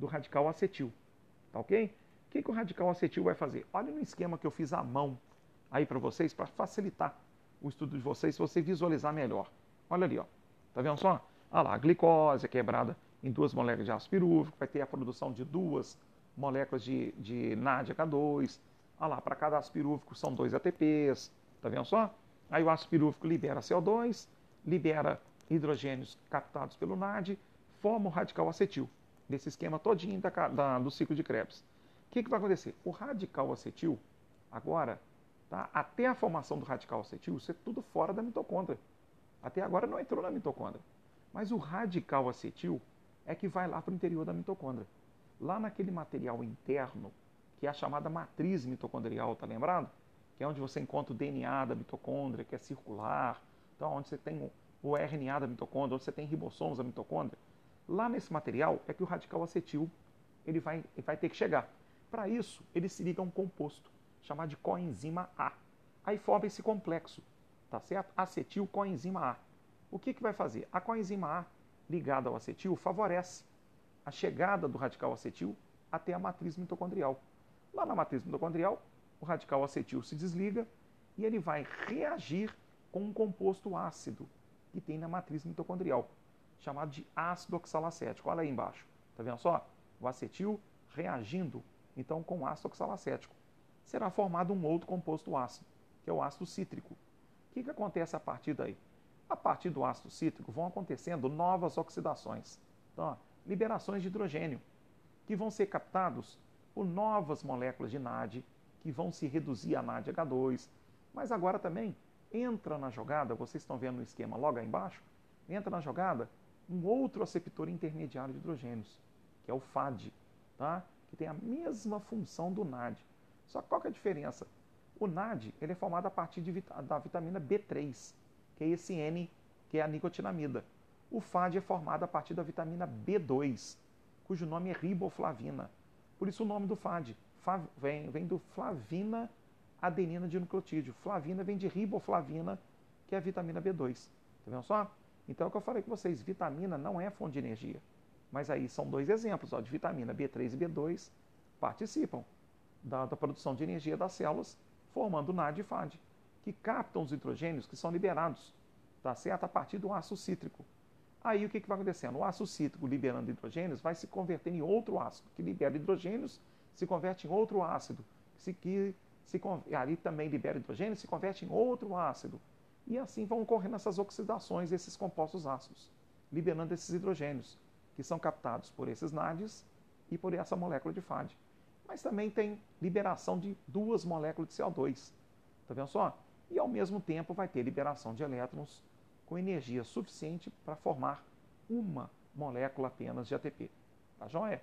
do radical acetil. Tá ok? O que, que o radical acetil vai fazer? Olha no esquema que eu fiz à mão aí para vocês, para facilitar o estudo de vocês, se você visualizar melhor. Olha ali, ó. Tá vendo só? Olha lá, a glicose é quebrada em duas moléculas de ácido pirúvico, vai ter a produção de duas moléculas de, de NADH2. Olha lá, para cada ácido pirúvico são dois ATPs, tá vendo só? Aí o ácido pirúvico libera CO2, libera hidrogênios captados pelo NAD, forma o radical acetil, desse esquema todinho da, da, do ciclo de Krebs. O que, que vai acontecer? O radical acetil, agora, Tá? Até a formação do radical acetil, isso é tudo fora da mitocôndria. Até agora não entrou na mitocôndria. Mas o radical acetil é que vai lá para o interior da mitocôndria. Lá naquele material interno, que é a chamada matriz mitocondrial, tá lembrado? Que é onde você encontra o DNA da mitocôndria, que é circular, então onde você tem o RNA da mitocôndria, onde você tem ribossomos da mitocôndria. Lá nesse material é que o radical acetil ele vai, ele vai ter que chegar. Para isso, ele se liga a um composto chamado de coenzima A. Aí forma esse complexo, tá certo? Acetil coenzima A. O que, que vai fazer? A coenzima A ligada ao acetil favorece a chegada do radical acetil até a matriz mitocondrial. Lá na matriz mitocondrial, o radical acetil se desliga e ele vai reagir com um composto ácido que tem na matriz mitocondrial, chamado de ácido oxalacético. Olha aí embaixo. Tá vendo só? O acetil reagindo então com ácido oxalacético será formado um outro composto ácido, que é o ácido cítrico. O que, que acontece a partir daí? A partir do ácido cítrico vão acontecendo novas oxidações, então, liberações de hidrogênio. que vão ser captados por novas moléculas de NAD, que vão se reduzir a NADH2. Mas agora também entra na jogada, vocês estão vendo no esquema logo aí embaixo, entra na jogada um outro aceptor intermediário de hidrogênios, que é o FAD, tá? que tem a mesma função do NAD. Só que qual que é a diferença? O NAD ele é formado a partir de, da vitamina B3, que é esse N, que é a nicotinamida. O FAD é formado a partir da vitamina B2, cujo nome é riboflavina. Por isso o nome do FAD vem, vem do flavina adenina de nucleotídeo. Flavina vem de riboflavina, que é a vitamina B2. Tá vendo só? Então é o que eu falei com vocês, vitamina não é fonte de energia. Mas aí são dois exemplos ó, de vitamina B3 e B2 participam da, da produção de energia das células, formando NAD e FAD, que captam os hidrogênios que são liberados, tá certo? A partir do ácido cítrico. Aí o que, que vai acontecendo? O ácido cítrico liberando hidrogênios vai se converter em outro ácido, que libera hidrogênios, se converte em outro ácido, se, que se, ali também libera hidrogênio, se converte em outro ácido. E assim vão ocorrendo essas oxidações desses compostos ácidos, liberando esses hidrogênios, que são captados por esses NADs e por essa molécula de FAD. Mas também tem liberação de duas moléculas de CO2. Tá vendo só? E ao mesmo tempo vai ter liberação de elétrons com energia suficiente para formar uma molécula apenas de ATP. Tá joia?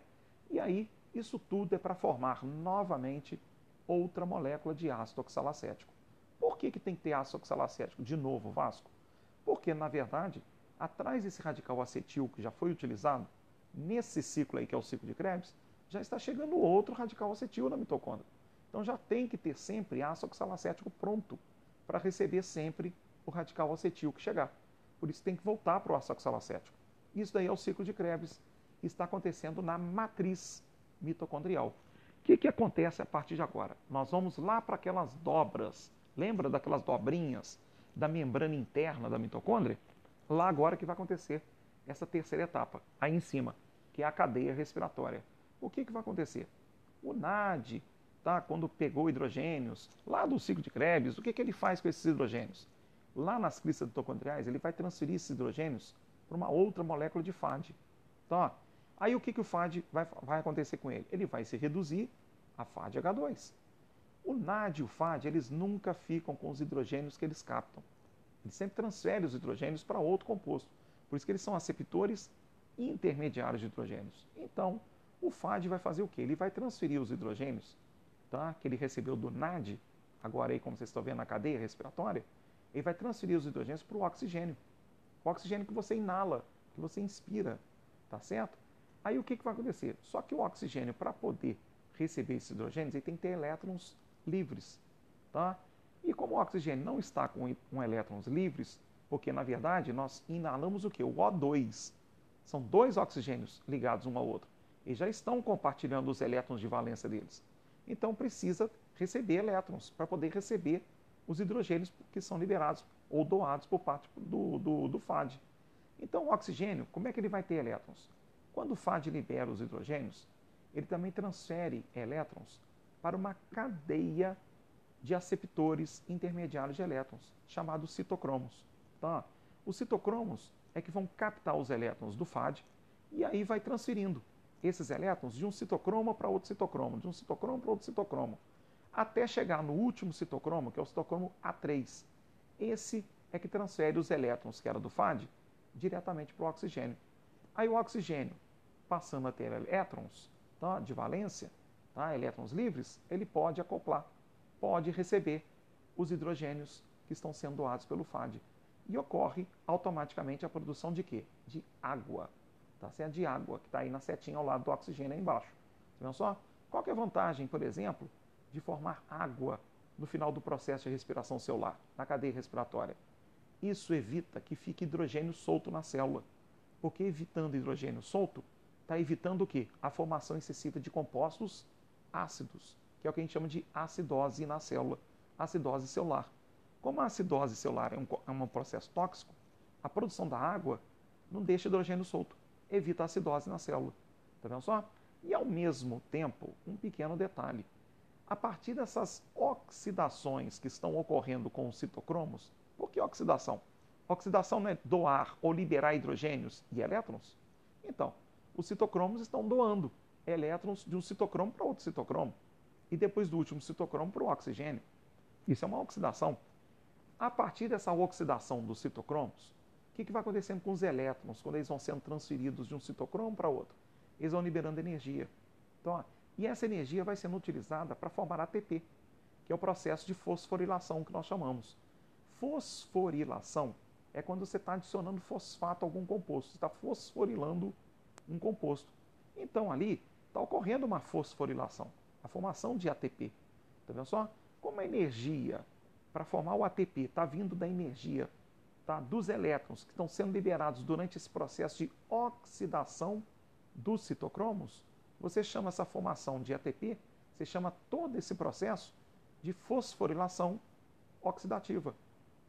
E aí, isso tudo é para formar novamente outra molécula de ácido oxalacético. Por que, que tem que ter ácido oxalacético de novo, Vasco? Porque, na verdade, atrás desse radical acetil que já foi utilizado, nesse ciclo aí que é o ciclo de Krebs, já está chegando outro radical acetil na mitocôndria. Então já tem que ter sempre ácido oxalacético pronto para receber sempre o radical acetil que chegar. Por isso tem que voltar para o ácido oxalacético. Isso daí é o ciclo de Krebs que está acontecendo na matriz mitocondrial. O que, que acontece a partir de agora? Nós vamos lá para aquelas dobras. Lembra daquelas dobrinhas da membrana interna da mitocôndria? Lá agora que vai acontecer essa terceira etapa, aí em cima, que é a cadeia respiratória. O que, que vai acontecer? O NAD, tá, quando pegou hidrogênios, lá do ciclo de Krebs, o que, que ele faz com esses hidrogênios? lá nas cristas mitocondriais, ele vai transferir esses hidrogênios para uma outra molécula de FAD. Tá? Aí o que, que o FAD vai, vai acontecer com ele? Ele vai se reduzir a FADH2. O NAD e o FAD, eles nunca ficam com os hidrogênios que eles captam. Eles sempre transferem os hidrogênios para outro composto. Por isso que eles são aceptores intermediários de hidrogênios. Então, o FAD vai fazer o quê? Ele vai transferir os hidrogênios tá, que ele recebeu do NAD, agora aí como vocês estão vendo na cadeia respiratória, ele vai transferir os hidrogênios para o oxigênio. O oxigênio que você inala, que você inspira, tá certo? Aí o que, que vai acontecer? Só que o oxigênio, para poder receber esses hidrogênios, ele tem que ter elétrons livres, tá? E como o oxigênio não está com, com elétrons livres, porque na verdade nós inalamos o que? O O2. São dois oxigênios ligados um ao outro. E já estão compartilhando os elétrons de valência deles. Então precisa receber elétrons para poder receber os hidrogênios que são liberados ou doados por parte do, do, do FAD. Então, o oxigênio, como é que ele vai ter elétrons? Quando o FAD libera os hidrogênios, ele também transfere elétrons para uma cadeia de aceptores intermediários de elétrons, chamados citocromos. Tá? Os citocromos é que vão captar os elétrons do FAD e aí vai transferindo esses elétrons de um citocromo para outro citocromo, de um citocromo para outro citocromo até chegar no último citocromo, que é o citocromo A3. Esse é que transfere os elétrons, que era do FAD, diretamente para o oxigênio. Aí o oxigênio, passando a ter elétrons tá, de valência, tá, elétrons livres, ele pode acoplar, pode receber os hidrogênios que estão sendo doados pelo FAD. E ocorre automaticamente a produção de quê? De água. Tá certo? De água, que está aí na setinha ao lado do oxigênio aí embaixo. Tá vendo só? Qual é a vantagem, por exemplo, de formar água no final do processo de respiração celular, na cadeia respiratória. Isso evita que fique hidrogênio solto na célula, porque evitando hidrogênio solto, está evitando o quê? A formação excessiva de compostos ácidos, que é o que a gente chama de acidose na célula, acidose celular. Como a acidose celular é um, é um processo tóxico, a produção da água não deixa hidrogênio solto, evita a acidose na célula. Está vendo só? E ao mesmo tempo, um pequeno detalhe a partir dessas oxidações que estão ocorrendo com os citocromos, por que oxidação? Oxidação não é doar ou liberar hidrogênios e elétrons? Então, os citocromos estão doando elétrons de um citocromo para outro citocromo. E depois do último citocromo para o oxigênio. Isso é uma oxidação. A partir dessa oxidação dos citocromos, o que, que vai acontecendo com os elétrons quando eles vão sendo transferidos de um citocromo para outro? Eles vão liberando energia. Então, ó, e essa energia vai sendo utilizada para formar ATP, que é o processo de fosforilação que nós chamamos. Fosforilação é quando você está adicionando fosfato a algum composto, você está fosforilando um composto. Então ali está ocorrendo uma fosforilação, a formação de ATP. Está vendo só? Como a energia para formar o ATP está vindo da energia tá, dos elétrons que estão sendo liberados durante esse processo de oxidação dos citocromos, você chama essa formação de ATP, você chama todo esse processo de fosforilação oxidativa.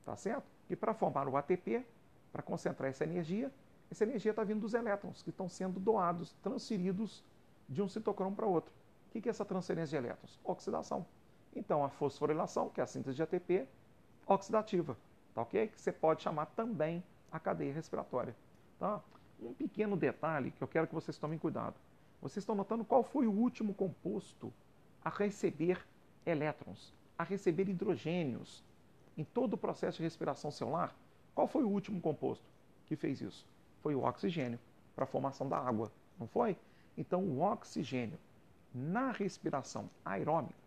Tá certo? E para formar o ATP, para concentrar essa energia, essa energia está vindo dos elétrons que estão sendo doados, transferidos de um citocromo para outro. O que é essa transferência de elétrons? Oxidação. Então, a fosforilação, que é a síntese de ATP, oxidativa, tá ok? Que você pode chamar também a cadeia respiratória. Tá? Um pequeno detalhe que eu quero que vocês tomem cuidado. Vocês estão notando qual foi o último composto a receber elétrons, a receber hidrogênios em todo o processo de respiração celular? Qual foi o último composto que fez isso? Foi o oxigênio, para a formação da água, não foi? Então, o oxigênio na respiração aeróbica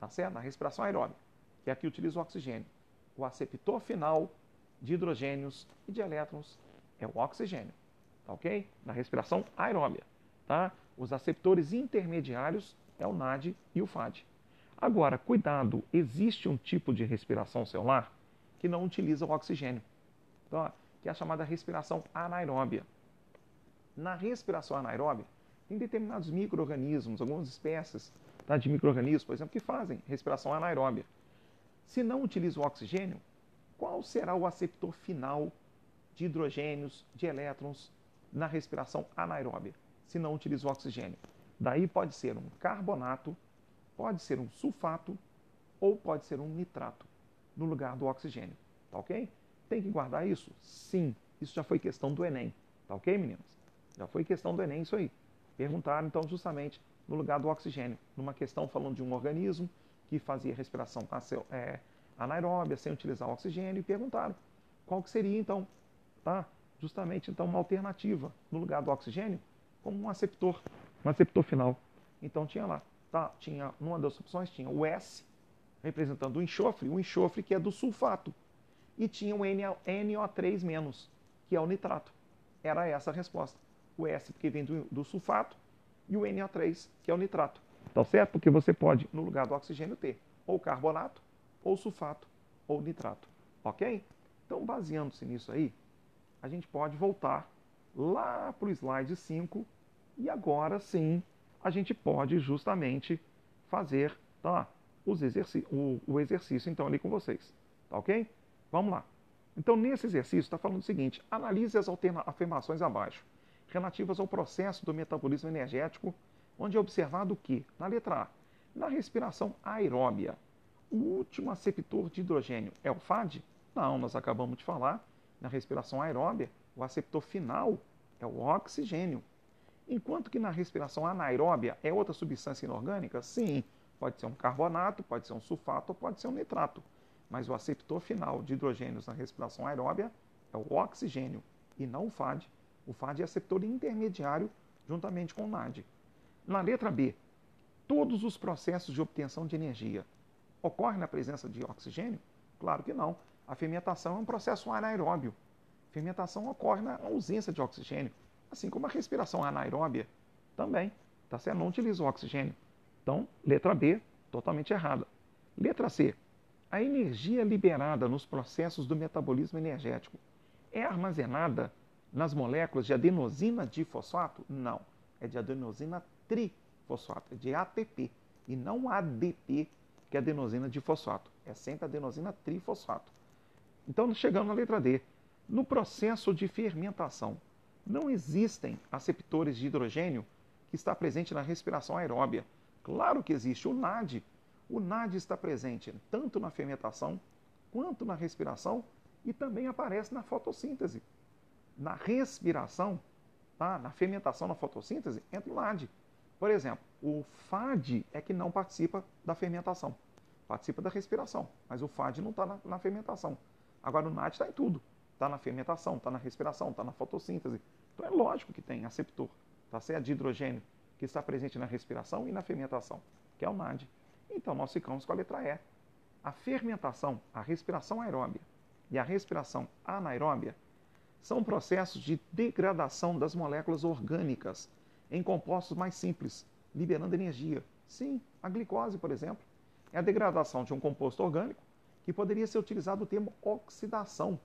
tá certo? Na respiração aeróbica, que aqui utiliza o oxigênio. O aceptor final de hidrogênios e de elétrons é o oxigênio, tá ok? Na respiração aeróbia, tá? Os aceptores intermediários é o NAD e o FAD. Agora, cuidado, existe um tipo de respiração celular que não utiliza o oxigênio, tá? que é a chamada respiração anaeróbia. Na respiração anaeróbia, tem determinados micro-organismos, algumas espécies tá, de micro-organismos, por exemplo, que fazem respiração anaeróbia. Se não utiliza o oxigênio, qual será o aceptor final de hidrogênios, de elétrons na respiração anaeróbia, se não utiliza o oxigênio? Daí pode ser um carbonato, pode ser um sulfato ou pode ser um nitrato no lugar do oxigênio. Tá ok? Tem que guardar isso? Sim. Isso já foi questão do Enem. Tá ok, meninas? Já foi questão do Enem isso aí. Perguntaram, então, justamente no lugar do oxigênio. Numa questão falando de um organismo que fazia respiração é, anaeróbia sem utilizar oxigênio e perguntaram qual que seria então, tá? Justamente então uma alternativa no lugar do oxigênio como um aceptor, um aceptor final. Então tinha lá, tá? Tinha numa das opções tinha o S representando o enxofre, o enxofre que é do sulfato e tinha o NO3- que é o nitrato. Era essa a resposta. O S porque vem do, do sulfato e o NO3, que é o nitrato. Tá certo? Porque você pode, no lugar do oxigênio, ter ou carbonato, ou sulfato, ou nitrato. Ok? Então, baseando-se nisso aí, a gente pode voltar lá para o slide 5 e agora sim a gente pode justamente fazer tá, os exerc o, o exercício então ali com vocês. Tá ok? Vamos lá. Então, nesse exercício, está falando o seguinte: analise as afirmações abaixo relativas ao processo do metabolismo energético, onde é observado que, na letra A, na respiração aeróbia, o último aceptor de hidrogênio é o FAD? Não, nós acabamos de falar, na respiração aeróbia, o aceptor final é o oxigênio. Enquanto que na respiração anaeróbia é outra substância inorgânica? Sim, pode ser um carbonato, pode ser um sulfato, pode ser um nitrato. Mas o aceptor final de hidrogênios na respiração aeróbia é o oxigênio e não o FAD. O FAD é receptor intermediário juntamente com o NAD. Na letra B, todos os processos de obtenção de energia ocorrem na presença de oxigênio? Claro que não. A fermentação é um processo anaeróbio. Fermentação ocorre na ausência de oxigênio, assim como a respiração anaeróbia também. Tá certo? Não utiliza o oxigênio. Então, letra B, totalmente errada. Letra C. A energia liberada nos processos do metabolismo energético é armazenada nas moléculas de adenosina difosfato? Não, é de adenosina trifosfato, de ATP e não ADP, que é adenosina difosfato. É sempre adenosina trifosfato. Então, chegando na letra D, no processo de fermentação, não existem aceptores de hidrogênio que está presente na respiração aeróbia. Claro que existe o NAD. O NAD está presente tanto na fermentação quanto na respiração e também aparece na fotossíntese na respiração, tá? na fermentação, na fotossíntese, entra o NAD. Por exemplo, o FAD é que não participa da fermentação. Participa da respiração, mas o FAD não está na, na, fermentação. Agora o NAD está em tudo. Está na fermentação, está na respiração, está na fotossíntese. Então é lógico que tem aceptor, tá certo? De hidrogênio, que está presente na respiração e na fermentação, que é o NAD. Então nós ficamos com a letra E. A fermentação, a respiração aeróbia e a respiração anaeróbia são processos de degradação das moléculas orgânicas em compostos mais simples, liberando energia. Sim, a glicose, por exemplo, é a degradação de um composto orgânico que poderia ser utilizado o termo oxidação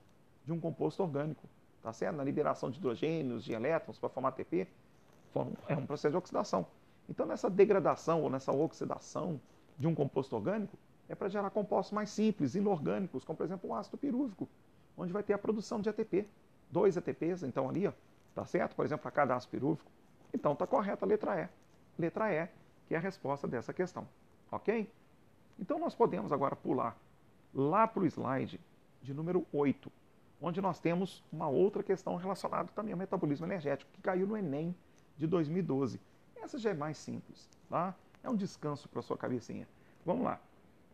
de um composto orgânico, tá certo? Na liberação de hidrogênios, de elétrons para formar ATP, é um processo de oxidação. Então, nessa degradação ou nessa oxidação de um composto orgânico, é para gerar compostos mais simples, inorgânicos, como por exemplo o ácido pirúvico, onde vai ter a produção de ATP. Dois ATPs, então ali, ó, tá certo? Por exemplo, para cada ácido pirúvico. Então está correta a letra E. Letra E, que é a resposta dessa questão. Ok? Então nós podemos agora pular lá para o slide de número 8, onde nós temos uma outra questão relacionada também ao metabolismo energético, que caiu no Enem de 2012. Essa já é mais simples, tá? É um descanso para a sua cabecinha. Vamos lá.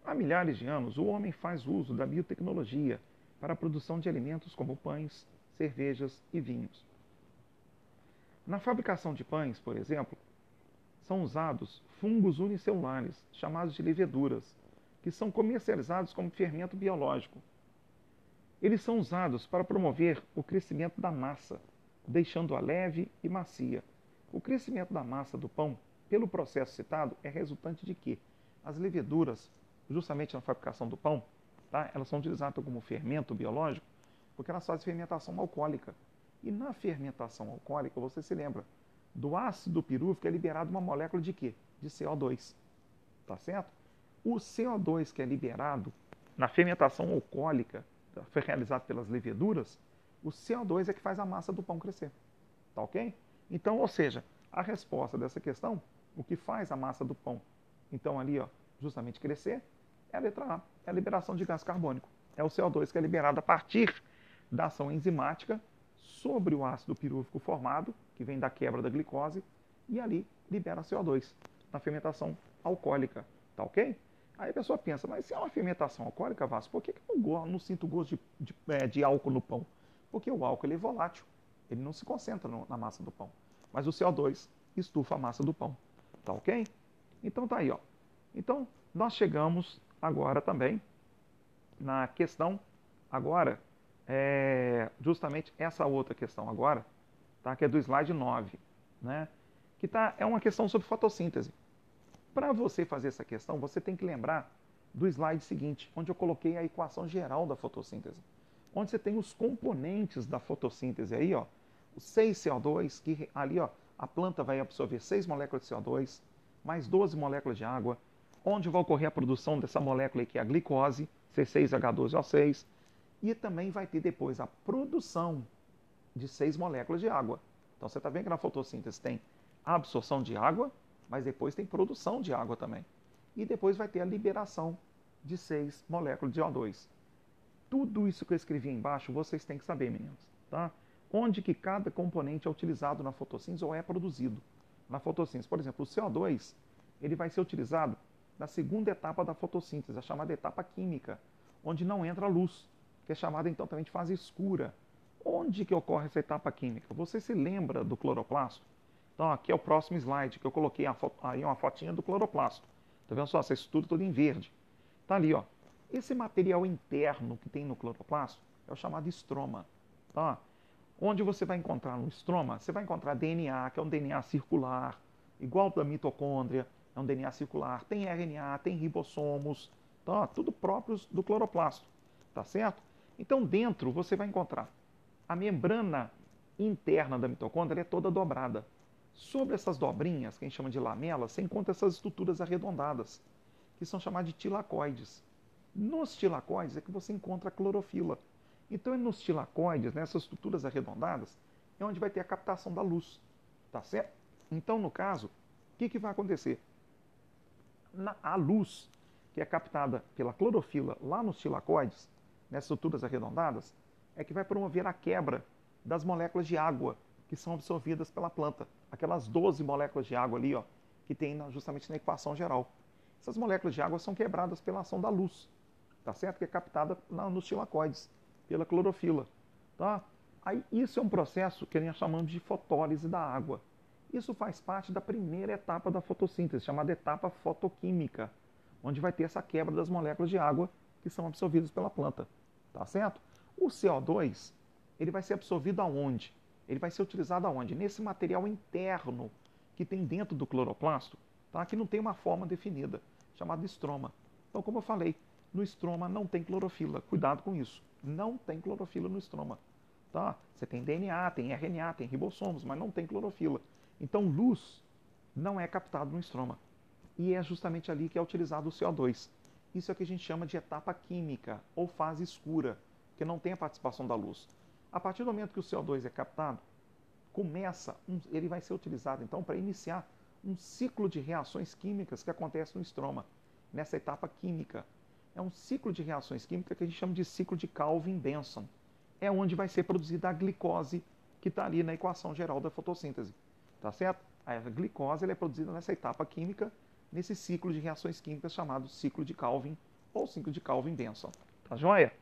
Há milhares de anos, o homem faz uso da biotecnologia para a produção de alimentos como pães, cervejas e vinhos. Na fabricação de pães, por exemplo, são usados fungos unicelulares, chamados de leveduras, que são comercializados como fermento biológico. Eles são usados para promover o crescimento da massa, deixando-a leve e macia. O crescimento da massa do pão, pelo processo citado, é resultante de que as leveduras justamente na fabricação do pão, tá? elas são utilizadas como fermento biológico porque elas fazem fermentação alcoólica. E na fermentação alcoólica, você se lembra, do ácido pirúvico é liberado uma molécula de quê? De CO2. Tá certo? O CO2 que é liberado na fermentação alcoólica, foi realizado pelas leveduras, o CO2 é que faz a massa do pão crescer. Tá ok? Então, ou seja, a resposta dessa questão, o que faz a massa do pão, então ali, ó, justamente crescer, é a letra A, é a liberação de gás carbônico. É o CO2 que é liberado a partir da ação enzimática sobre o ácido pirúvico formado, que vem da quebra da glicose, e ali libera CO2 na fermentação alcoólica. Tá ok? Aí a pessoa pensa, mas se é uma fermentação alcoólica, Vasco, por que, que eu não, não sinto gosto de, de, é, de, álcool no pão? Porque o álcool é volátil, ele não se concentra no, na massa do pão. Mas o CO2 estufa a massa do pão. Tá ok? Então tá aí, ó. Então, nós chegamos agora também na questão, agora, é justamente essa outra questão agora, tá? que é do slide 9, né? que tá, é uma questão sobre fotossíntese. Para você fazer essa questão, você tem que lembrar do slide seguinte, onde eu coloquei a equação geral da fotossíntese. Onde você tem os componentes da fotossíntese aí, ó, o 6CO2, que ali ó, a planta vai absorver 6 moléculas de CO2, mais 12 moléculas de água, onde vai ocorrer a produção dessa molécula que é a glicose, C6H12O6, e também vai ter depois a produção de seis moléculas de água. Então você está vendo que na fotossíntese tem absorção de água, mas depois tem produção de água também. E depois vai ter a liberação de seis moléculas de O2. Tudo isso que eu escrevi embaixo vocês têm que saber, meninos. Tá? Onde que cada componente é utilizado na fotossíntese ou é produzido na fotossíntese. Por exemplo, o CO2 ele vai ser utilizado na segunda etapa da fotossíntese, a chamada etapa química, onde não entra luz, que é chamada então também de fase escura. Onde que ocorre essa etapa química? Você se lembra do cloroplasto? Então aqui é o próximo slide, que eu coloquei aí uma fotinha do cloroplasto. Tá vendo só? Essa estrutura toda em verde. Tá ali, ó. Esse material interno que tem no cloroplasto é o chamado estroma. Tá? Onde você vai encontrar no estroma? Você vai encontrar DNA, que é um DNA circular, igual da mitocôndria, é um DNA circular, tem RNA, tem ribossomos, tá? tudo próprios do cloroplasto, tá certo? Então dentro você vai encontrar a membrana interna da mitocôndria é toda dobrada. Sobre essas dobrinhas, que a gente chama de lamelas, você encontra essas estruturas arredondadas, que são chamadas de tilacoides. Nos tilacoides é que você encontra a clorofila. Então é nos tilacoides, nessas estruturas arredondadas, é onde vai ter a captação da luz, tá certo? Então, no caso, o que, que vai acontecer? na, a luz que é captada pela clorofila lá nos tilacoides, nessas estruturas arredondadas, é que vai promover a quebra das moléculas de água que são absorvidas pela planta. Aquelas 12 moléculas de água ali, ó, que tem justamente na equação geral. Essas moléculas de água são quebradas pela ação da luz, tá certo? Que é captada nos tilacoides, pela clorofila, tá? Aí, isso é um processo que nós chamamos de fotólise da água. Isso faz parte da primeira etapa da fotossíntese, chamada etapa fotoquímica, onde vai ter essa quebra das moléculas de água que são absorvidas pela planta, tá certo? O CO2, ele vai ser absorvido aonde? Ele vai ser utilizado aonde? Nesse material interno que tem dentro do cloroplasto, tá? que não tem uma forma definida, chamada estroma. Então, como eu falei, no estroma não tem clorofila. Cuidado com isso. Não tem clorofila no estroma. Tá? Você tem DNA, tem RNA, tem ribossomos, mas não tem clorofila. Então, luz não é captado no estroma. E é justamente ali que é utilizado o CO2. Isso é o que a gente chama de etapa química ou fase escura, que não tem a participação da luz. A partir do momento que o CO2 é captado, começa, um, ele vai ser utilizado então para iniciar um ciclo de reações químicas que acontece no estroma, nessa etapa química. É um ciclo de reações químicas que a gente chama de ciclo de Calvin-Benson. É onde vai ser produzida a glicose que está ali na equação geral da fotossíntese. Tá certo? A glicose é produzida nessa etapa química, nesse ciclo de reações químicas chamado ciclo de Calvin ou ciclo de Calvin-Benson. Tá joia?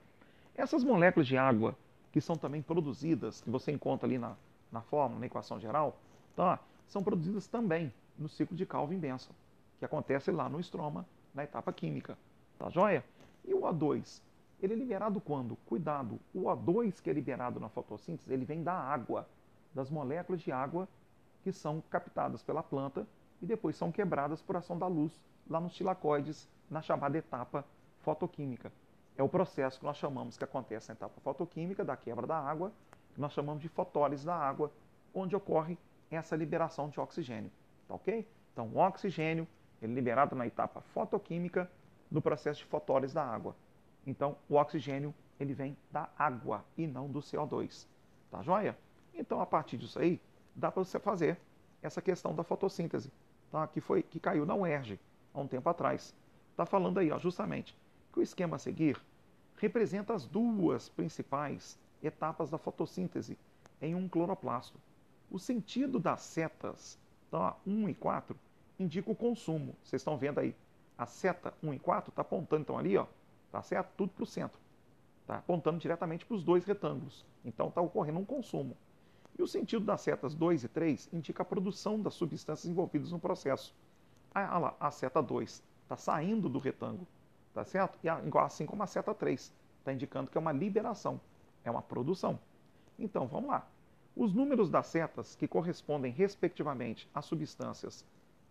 Essas moléculas de água que são também produzidas, que você encontra ali na, na fórmula, na equação geral, tá? são produzidas também no ciclo de Calvin-Benson, que acontece lá no estroma, na etapa química. Tá joia? E o O2? Ele é liberado quando? Cuidado, o O2 que é liberado na fotossíntese, ele vem da água, das moléculas de água que são captadas pela planta e depois são quebradas por ação da luz lá nos tilacoides, na chamada etapa fotoquímica. É o processo que nós chamamos que acontece na etapa fotoquímica, da quebra da água, que nós chamamos de fotólise da água, onde ocorre essa liberação de oxigênio. Tá ok? Então, o oxigênio é liberado na etapa fotoquímica no processo de fotólise da água. Então, o oxigênio ele vem da água e não do CO2. Tá joia? Então, a partir disso aí, dá para você fazer essa questão da fotossíntese, tá? que, foi, que caiu na UERJ há um tempo atrás. Está falando aí, ó, justamente, que o esquema a seguir representa as duas principais etapas da fotossíntese em um cloroplasto. O sentido das setas tá, 1 e 4 indica o consumo. Vocês estão vendo aí, a seta 1 e 4 está apontando então ali, ó, tá certo? Tudo para o centro. Está apontando diretamente para os dois retângulos. Então está ocorrendo um consumo. E o sentido das setas 2 e 3 indica a produção das substâncias envolvidas no processo. Ah, lá, a seta 2 está saindo do retângulo tá certo? E assim como a seta 3, está indicando que é uma liberação, é uma produção. Então, vamos lá. Os números das setas que correspondem respectivamente às substâncias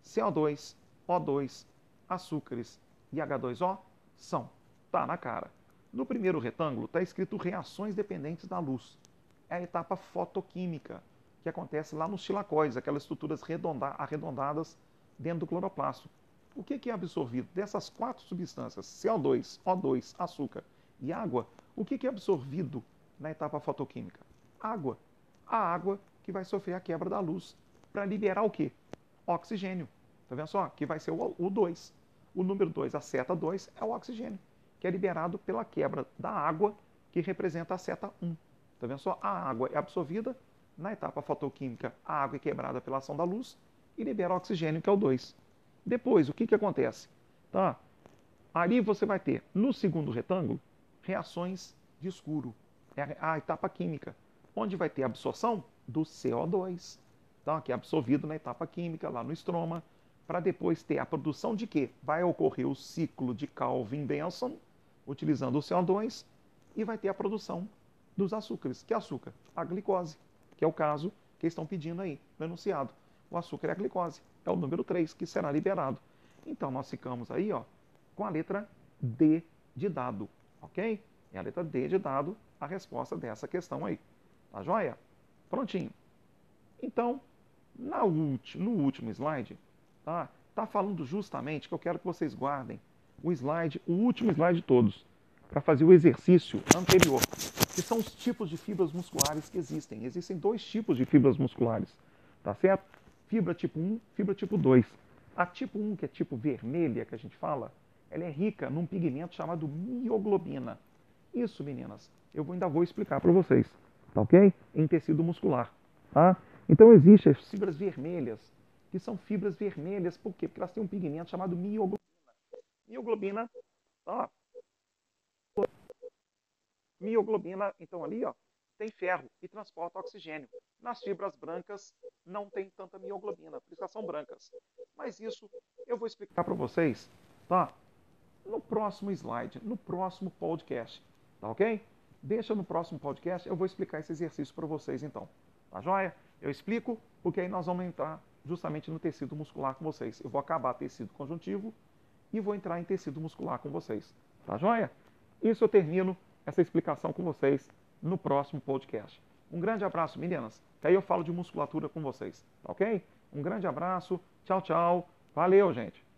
CO2, O2, açúcares e H2O são, tá na cara. No primeiro retângulo está escrito reações dependentes da luz. É a etapa fotoquímica, que acontece lá nos tilacoides, aquelas estruturas arredondadas dentro do cloroplasto. O que é absorvido dessas quatro substâncias, CO2, O2, açúcar e água? O que é absorvido na etapa fotoquímica? Água. A água que vai sofrer a quebra da luz para liberar o quê? Oxigênio. Tá vendo só? Que vai ser o 2. O número 2, a seta 2, é o oxigênio, que é liberado pela quebra da água, que representa a seta 1. Tá vendo só? A água é absorvida na etapa fotoquímica, a água é quebrada pela ação da luz e libera oxigênio, que é o 2. Depois, o que, que acontece? Tá? Ali você vai ter, no segundo retângulo, reações de escuro. É a etapa química, onde vai ter absorção do CO2, tá? que é absorvido na etapa química, lá no estroma, para depois ter a produção de quê? Vai ocorrer o ciclo de Calvin-Benson, utilizando o CO2, e vai ter a produção dos açúcares. Que é açúcar? A glicose, que é o caso que estão pedindo aí no enunciado o açúcar é a glicose. É o número 3 que será liberado. Então, nós ficamos aí ó, com a letra D de dado, ok? É a letra D de dado a resposta dessa questão aí. Tá joia? Prontinho. Então, na no último slide, tá? Tá falando justamente que eu quero que vocês guardem o slide, o último slide de todos, para fazer o exercício anterior, que são os tipos de fibras musculares que existem. Existem dois tipos de fibras musculares, tá certo? fibra tipo 1, fibra tipo 2. A tipo 1, que é tipo vermelha que a gente fala, ela é rica num pigmento chamado mioglobina. Isso, meninas, eu ainda vou explicar para vocês, tá ok? Em tecido muscular, tá? Então existem as fibras vermelhas, que são fibras vermelhas. Por quê? Porque elas têm um pigmento chamado mioglobina. Mioglobina, ó. Mioglobina, então ali, ó, tem ferro e transporta oxigênio. Nas fibras brancas não tem tanta mioglobina, por isso elas são brancas. Mas isso eu vou explicar para vocês, tá? No próximo slide, no próximo podcast, tá ok? Deixa no próximo podcast, eu vou explicar esse exercício para vocês então. Tá joia? Eu explico, porque aí nós vamos entrar justamente no tecido muscular com vocês. Eu vou acabar tecido conjuntivo e vou entrar em tecido muscular com vocês. Tá joia? Isso eu termino essa explicação com vocês no próximo podcast. Um grande abraço, meninas, que aí eu falo de musculatura com vocês, tá ok? Um grande abraço, tchau, tchau. Valeu, gente.